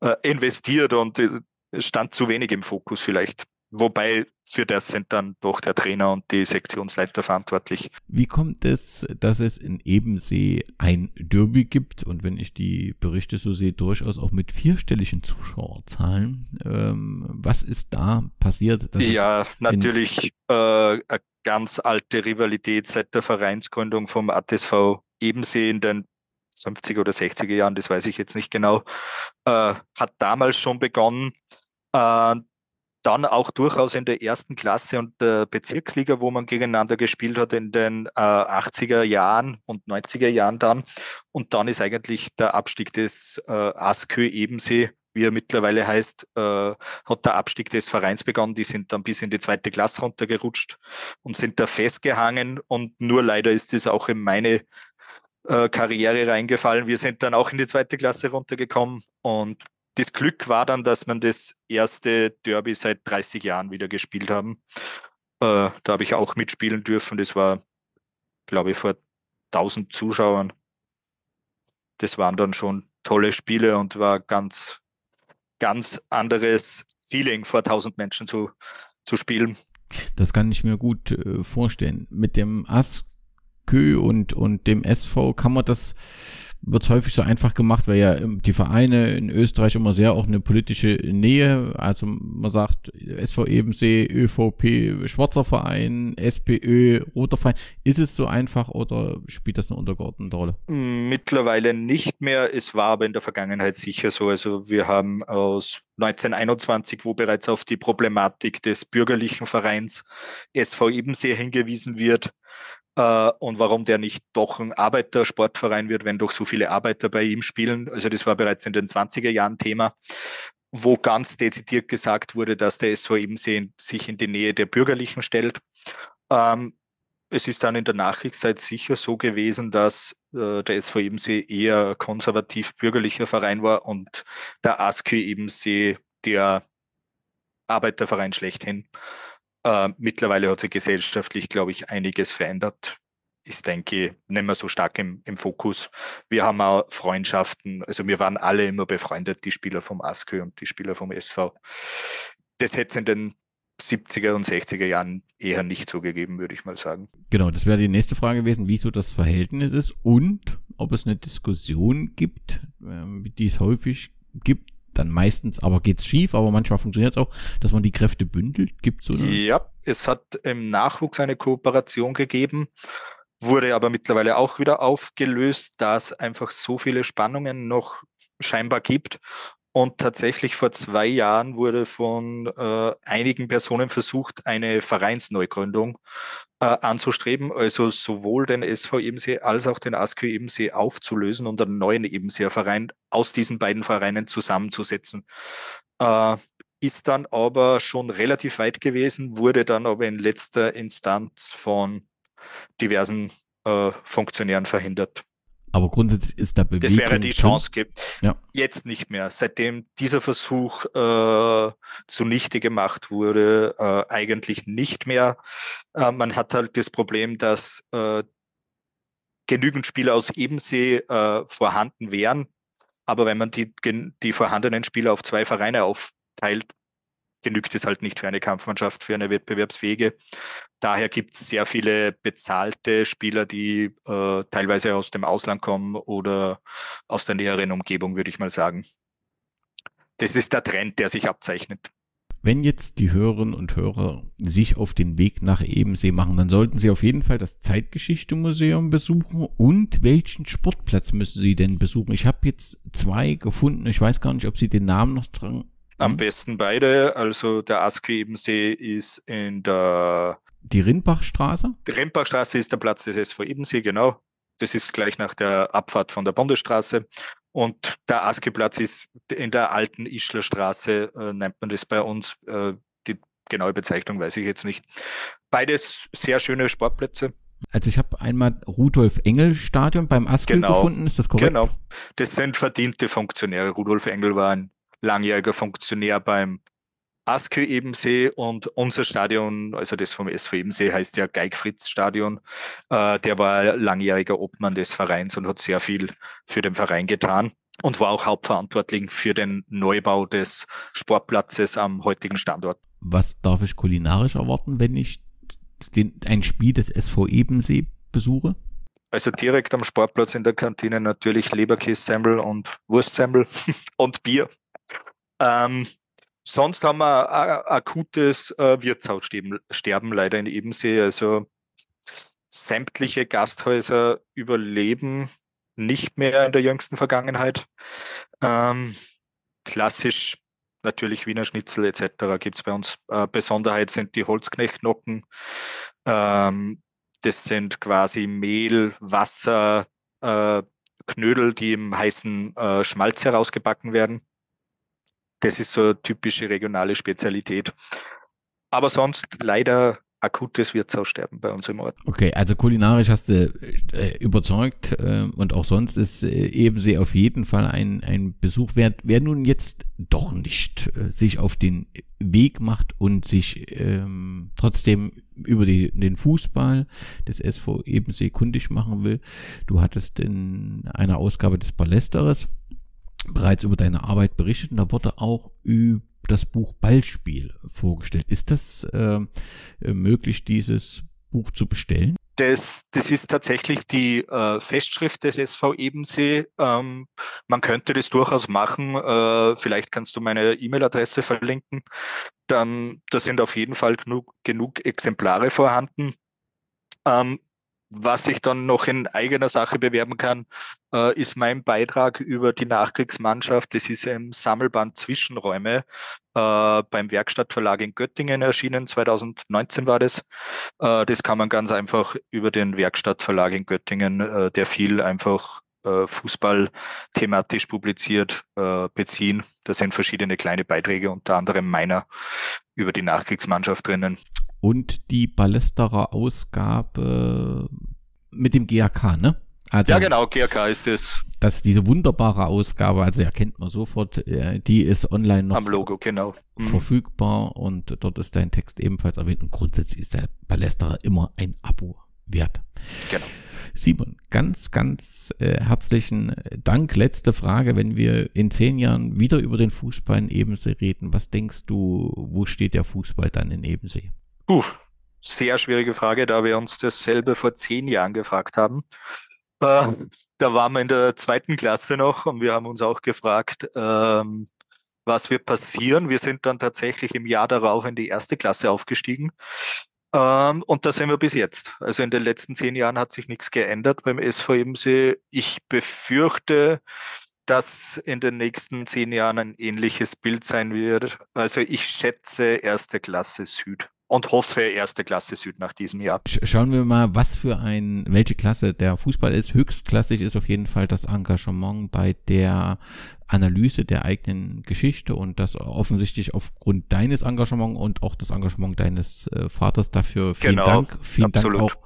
äh investiert und es äh, stand zu wenig im Fokus vielleicht. Wobei für das sind dann doch der Trainer und die Sektionsleiter verantwortlich. Wie kommt es, dass es in Ebensee ein Derby gibt und wenn ich die Berichte so sehe, durchaus auch mit vierstelligen Zuschauerzahlen? Ähm, was ist da passiert? ja, natürlich äh, eine ganz alte Rivalität seit der Vereinsgründung vom ATSV Ebensee in den 50er oder 60er Jahren, das weiß ich jetzt nicht genau, äh, hat damals schon begonnen. Äh, dann auch durchaus in der ersten Klasse und der Bezirksliga, wo man gegeneinander gespielt hat in den äh, 80er Jahren und 90er Jahren dann. Und dann ist eigentlich der Abstieg des äh, Askö Ebensee, wie er mittlerweile heißt, äh, hat der Abstieg des Vereins begonnen. Die sind dann bis in die zweite Klasse runtergerutscht und sind da festgehangen. Und nur leider ist es auch in meine äh, Karriere reingefallen. Wir sind dann auch in die zweite Klasse runtergekommen und das Glück war dann, dass man das erste Derby seit 30 Jahren wieder gespielt haben. Äh, da habe ich auch mitspielen dürfen. Das war, glaube ich, vor 1000 Zuschauern. Das waren dann schon tolle Spiele und war ganz, ganz anderes Feeling, vor 1000 Menschen zu, zu spielen. Das kann ich mir gut äh, vorstellen. Mit dem Askö und, und dem SV kann man das wird häufig so einfach gemacht, weil ja die Vereine in Österreich immer sehr auch eine politische Nähe, also man sagt SV Ebensee, ÖVP, Schwarzer Verein, SPÖ, Roter Verein. Ist es so einfach oder spielt das eine untergeordnete Rolle? Mittlerweile nicht mehr. Es war aber in der Vergangenheit sicher so. Also wir haben aus 1921, wo bereits auf die Problematik des bürgerlichen Vereins SV Ebensee hingewiesen wird, äh, und warum der nicht doch ein Arbeitersportverein wird, wenn doch so viele Arbeiter bei ihm spielen. Also das war bereits in den 20er Jahren Thema, wo ganz dezidiert gesagt wurde, dass der SV Ebensee sich in die Nähe der Bürgerlichen stellt. Ähm, es ist dann in der Nachkriegszeit sicher so gewesen, dass äh, der SV Ebensee eher konservativ-bürgerlicher Verein war und der ASKÜ Ebensee der Arbeiterverein schlechthin. Äh, mittlerweile hat sich gesellschaftlich, glaube ich, einiges verändert. Ist, denke ich, nicht mehr so stark im, im Fokus. Wir haben auch Freundschaften, also wir waren alle immer befreundet, die Spieler vom ASKÖ und die Spieler vom SV. Das hätte es in den 70er und 60er Jahren eher nicht so gegeben, würde ich mal sagen. Genau, das wäre die nächste Frage gewesen, wieso das Verhältnis ist und ob es eine Diskussion gibt, ähm, die es häufig gibt dann meistens aber geht's schief, aber manchmal funktioniert es auch, dass man die Kräfte bündelt. Gibt so eine? Ja, es hat im Nachwuchs eine Kooperation gegeben, wurde aber mittlerweile auch wieder aufgelöst, da es einfach so viele Spannungen noch scheinbar gibt und tatsächlich vor zwei Jahren wurde von äh, einigen Personen versucht, eine Vereinsneugründung anzustreben, also sowohl den SV Ebensee als auch den ASKÜ Ebensee aufzulösen und einen neuen Ebenseer Verein aus diesen beiden Vereinen zusammenzusetzen. Äh, ist dann aber schon relativ weit gewesen, wurde dann aber in letzter Instanz von diversen äh, Funktionären verhindert. Aber grundsätzlich ist da Bewegung. Das wäre die Chance gibt. Ja. Jetzt nicht mehr. Seitdem dieser Versuch äh, zunichte gemacht wurde, äh, eigentlich nicht mehr. Äh, man hat halt das Problem, dass äh, genügend Spieler aus Ebensee äh, vorhanden wären. Aber wenn man die, die vorhandenen Spieler auf zwei Vereine aufteilt, genügt es halt nicht für eine Kampfmannschaft, für eine wettbewerbsfähige. Daher gibt es sehr viele bezahlte Spieler, die äh, teilweise aus dem Ausland kommen oder aus der näheren Umgebung, würde ich mal sagen. Das ist der Trend, der sich abzeichnet. Wenn jetzt die Hörerinnen und Hörer sich auf den Weg nach Ebensee machen, dann sollten sie auf jeden Fall das Zeitgeschichte-Museum besuchen. Und welchen Sportplatz müssen sie denn besuchen? Ich habe jetzt zwei gefunden. Ich weiß gar nicht, ob sie den Namen noch dran. Am besten beide. Also der Aske Ebensee ist in der. Die Rindbachstraße? Die Rindbachstraße ist der Platz des SV Ebensee, genau. Das ist gleich nach der Abfahrt von der Bundesstraße. Und der Askeplatz ist in der alten Ischlerstraße, äh, nennt man das bei uns. Äh, die genaue Bezeichnung weiß ich jetzt nicht. Beides sehr schöne Sportplätze. Also ich habe einmal Rudolf Engel Stadion beim Askel genau, gefunden, ist das korrekt? Genau, das sind verdiente Funktionäre. Rudolf Engel war ein langjähriger Funktionär beim Aske Ebensee und unser Stadion, also das vom SV Ebensee, heißt ja Geigfritz Stadion. Äh, der war langjähriger Obmann des Vereins und hat sehr viel für den Verein getan und war auch hauptverantwortlich für den Neubau des Sportplatzes am heutigen Standort. Was darf ich kulinarisch erwarten, wenn ich den, ein Spiel des SV Ebensee besuche? Also direkt am Sportplatz in der Kantine natürlich Leberkässemmel und Wurstsemmel und Bier. Ähm, Sonst haben wir akutes äh, Wirtshaussterben leider in Ebensee. Also sämtliche Gasthäuser überleben nicht mehr in der jüngsten Vergangenheit. Ähm, klassisch natürlich Wiener Schnitzel etc. gibt es bei uns. Äh, Besonderheit sind die Holzknechtnocken. Ähm, das sind quasi Mehl, Wasser, äh, Knödel, die im heißen äh, Schmalz herausgebacken werden. Das ist so eine typische regionale Spezialität. Aber sonst leider akutes Wirtsaussterben bei uns im Ort. Okay, also kulinarisch hast du äh, überzeugt äh, und auch sonst ist äh, Ebensee auf jeden Fall ein, ein Besuch wert. Wer nun jetzt doch nicht sich auf den Weg macht und sich ähm, trotzdem über die, den Fußball des SV Ebensee kundig machen will, du hattest in einer Ausgabe des Ballesteres bereits über deine Arbeit berichtet und da wurde auch über das Buch Ballspiel vorgestellt. Ist das äh, möglich, dieses Buch zu bestellen? Das, das ist tatsächlich die äh, Festschrift des SV Ebensee. Ähm, man könnte das durchaus machen. Äh, vielleicht kannst du meine E-Mail-Adresse verlinken. Dann, da sind auf jeden Fall genug, genug Exemplare vorhanden. Ähm, was ich dann noch in eigener Sache bewerben kann, äh, ist mein Beitrag über die Nachkriegsmannschaft. Das ist im Sammelband Zwischenräume äh, beim Werkstattverlag in Göttingen erschienen. 2019 war das. Äh, das kann man ganz einfach über den Werkstattverlag in Göttingen, äh, der viel einfach äh, Fußball thematisch publiziert, äh, beziehen. Da sind verschiedene kleine Beiträge, unter anderem meiner über die Nachkriegsmannschaft drinnen und die Ballesterer Ausgabe mit dem GAK, ne? Also, ja, genau, GAK ist es. Das ist diese wunderbare Ausgabe, also erkennt man sofort, äh, die ist online noch am Logo, genau. Mhm. verfügbar und dort ist dein Text ebenfalls erwähnt und grundsätzlich ist der Ballesterer immer ein Abo wert. Genau. Simon, ganz, ganz äh, herzlichen Dank. Letzte Frage, wenn wir in zehn Jahren wieder über den Fußball in Ebensee reden, was denkst du, wo steht der Fußball dann in Ebensee? Puh, sehr schwierige Frage, da wir uns dasselbe vor zehn Jahren gefragt haben. Äh, da waren wir in der zweiten Klasse noch und wir haben uns auch gefragt, ähm, was wird passieren. Wir sind dann tatsächlich im Jahr darauf in die erste Klasse aufgestiegen. Ähm, und da sind wir bis jetzt. Also in den letzten zehn Jahren hat sich nichts geändert beim SV Ebensee. Ich befürchte, dass in den nächsten zehn Jahren ein ähnliches Bild sein wird. Also ich schätze erste Klasse Süd und hoffe erste Klasse Süd nach diesem Jahr. Schauen wir mal, was für ein, welche Klasse der Fußball ist. Höchstklassig ist auf jeden Fall das Engagement bei der Analyse der eigenen Geschichte und das offensichtlich aufgrund deines Engagements und auch das Engagement deines äh, Vaters dafür. Vielen genau, Dank. Vielen absolut. Dank auch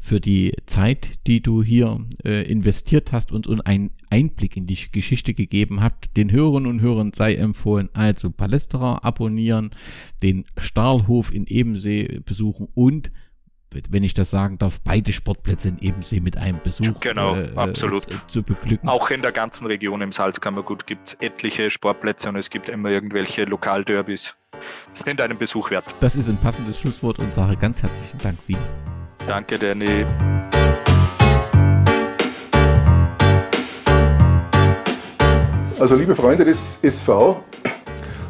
für die Zeit, die du hier äh, investiert hast und uns einen Einblick in die Geschichte gegeben habt. Den Hörern und Hörern sei empfohlen, also Palästra abonnieren, den Stahlhof in Ebensee besuchen und wenn ich das sagen darf, beide Sportplätze in Ebensee mit einem Besuch genau, äh, absolut. Äh, zu beglücken. Auch in der ganzen Region im Salzkammergut gibt es etliche Sportplätze und es gibt immer irgendwelche Lokalderbys. sind einen Besuch wert. Das ist ein passendes Schlusswort und sage ganz herzlichen Dank, Sie. Danke, Danny. Also liebe Freunde des SV,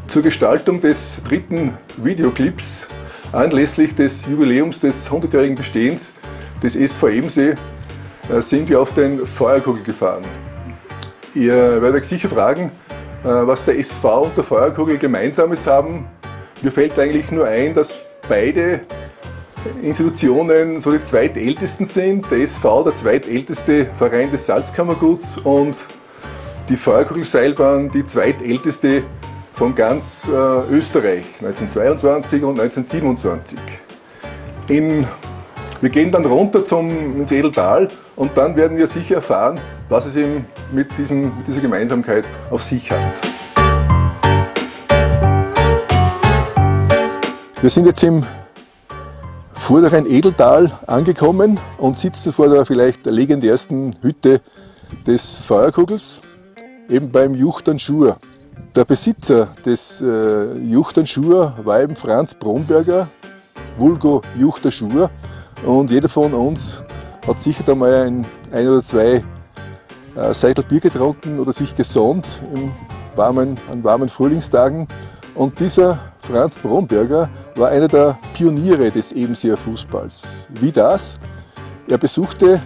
zur Gestaltung des dritten Videoclips anlässlich des Jubiläums des 100-jährigen Bestehens des SV Ebensee äh, sind wir auf den Feuerkugel gefahren. Ihr werdet euch sicher fragen, äh, was der SV und der Feuerkugel gemeinsames haben. Mir fällt eigentlich nur ein, dass beide Institutionen so die zweitältesten sind. Der SV der zweitälteste Verein des Salzkammerguts und die Feuerkugelseilbahn die zweitälteste von ganz äh, Österreich, 1922 und 1927. In, wir gehen dann runter zum, ins Edeltal und dann werden wir sicher erfahren, was es eben mit, diesem, mit dieser Gemeinsamkeit auf sich hat. Wir sind jetzt im vorderen Edeltal angekommen und sitzen vor der vielleicht legendärsten Hütte des Feuerkugels, eben beim Juchtern Schur. Der Besitzer des äh, war eben Franz Bromberger, Vulgo Juchter Schur. Und jeder von uns hat sicher da mal ein, ein oder zwei äh, Seitel Bier getrunken oder sich gesonnt in warmen, an warmen Frühlingstagen. Und dieser Franz Bromberger war einer der Pioniere des Ebenseer Fußballs. Wie das? Er besuchte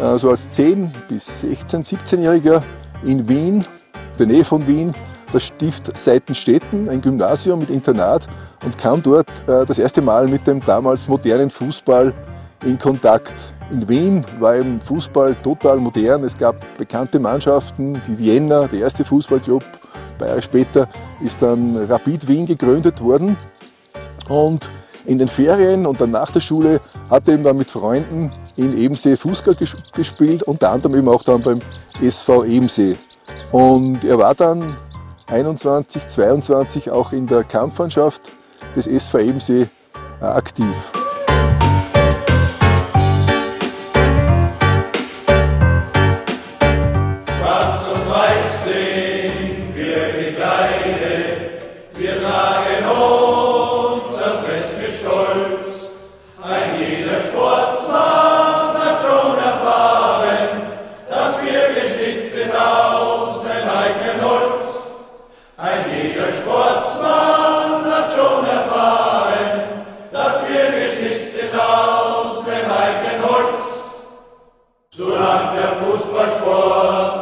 äh, so als 10- bis 16-, 17-Jähriger in Wien der Nähe von Wien das Stift Seitenstetten, ein Gymnasium mit Internat und kam dort äh, das erste Mal mit dem damals modernen Fußball in Kontakt. In Wien war eben Fußball total modern. Es gab bekannte Mannschaften, die Vienna, der erste Fußballclub. Ein paar Jahre später ist dann Rapid Wien gegründet worden. Und in den Ferien und dann nach der Schule hat er eben dann mit Freunden in Ebensee Fußball gespielt, unter anderem eben auch dann beim SV Ebensee. Und er war dann 21, 22 auch in der Kampfmannschaft des SV Ebensee äh, aktiv. Der Fußballsport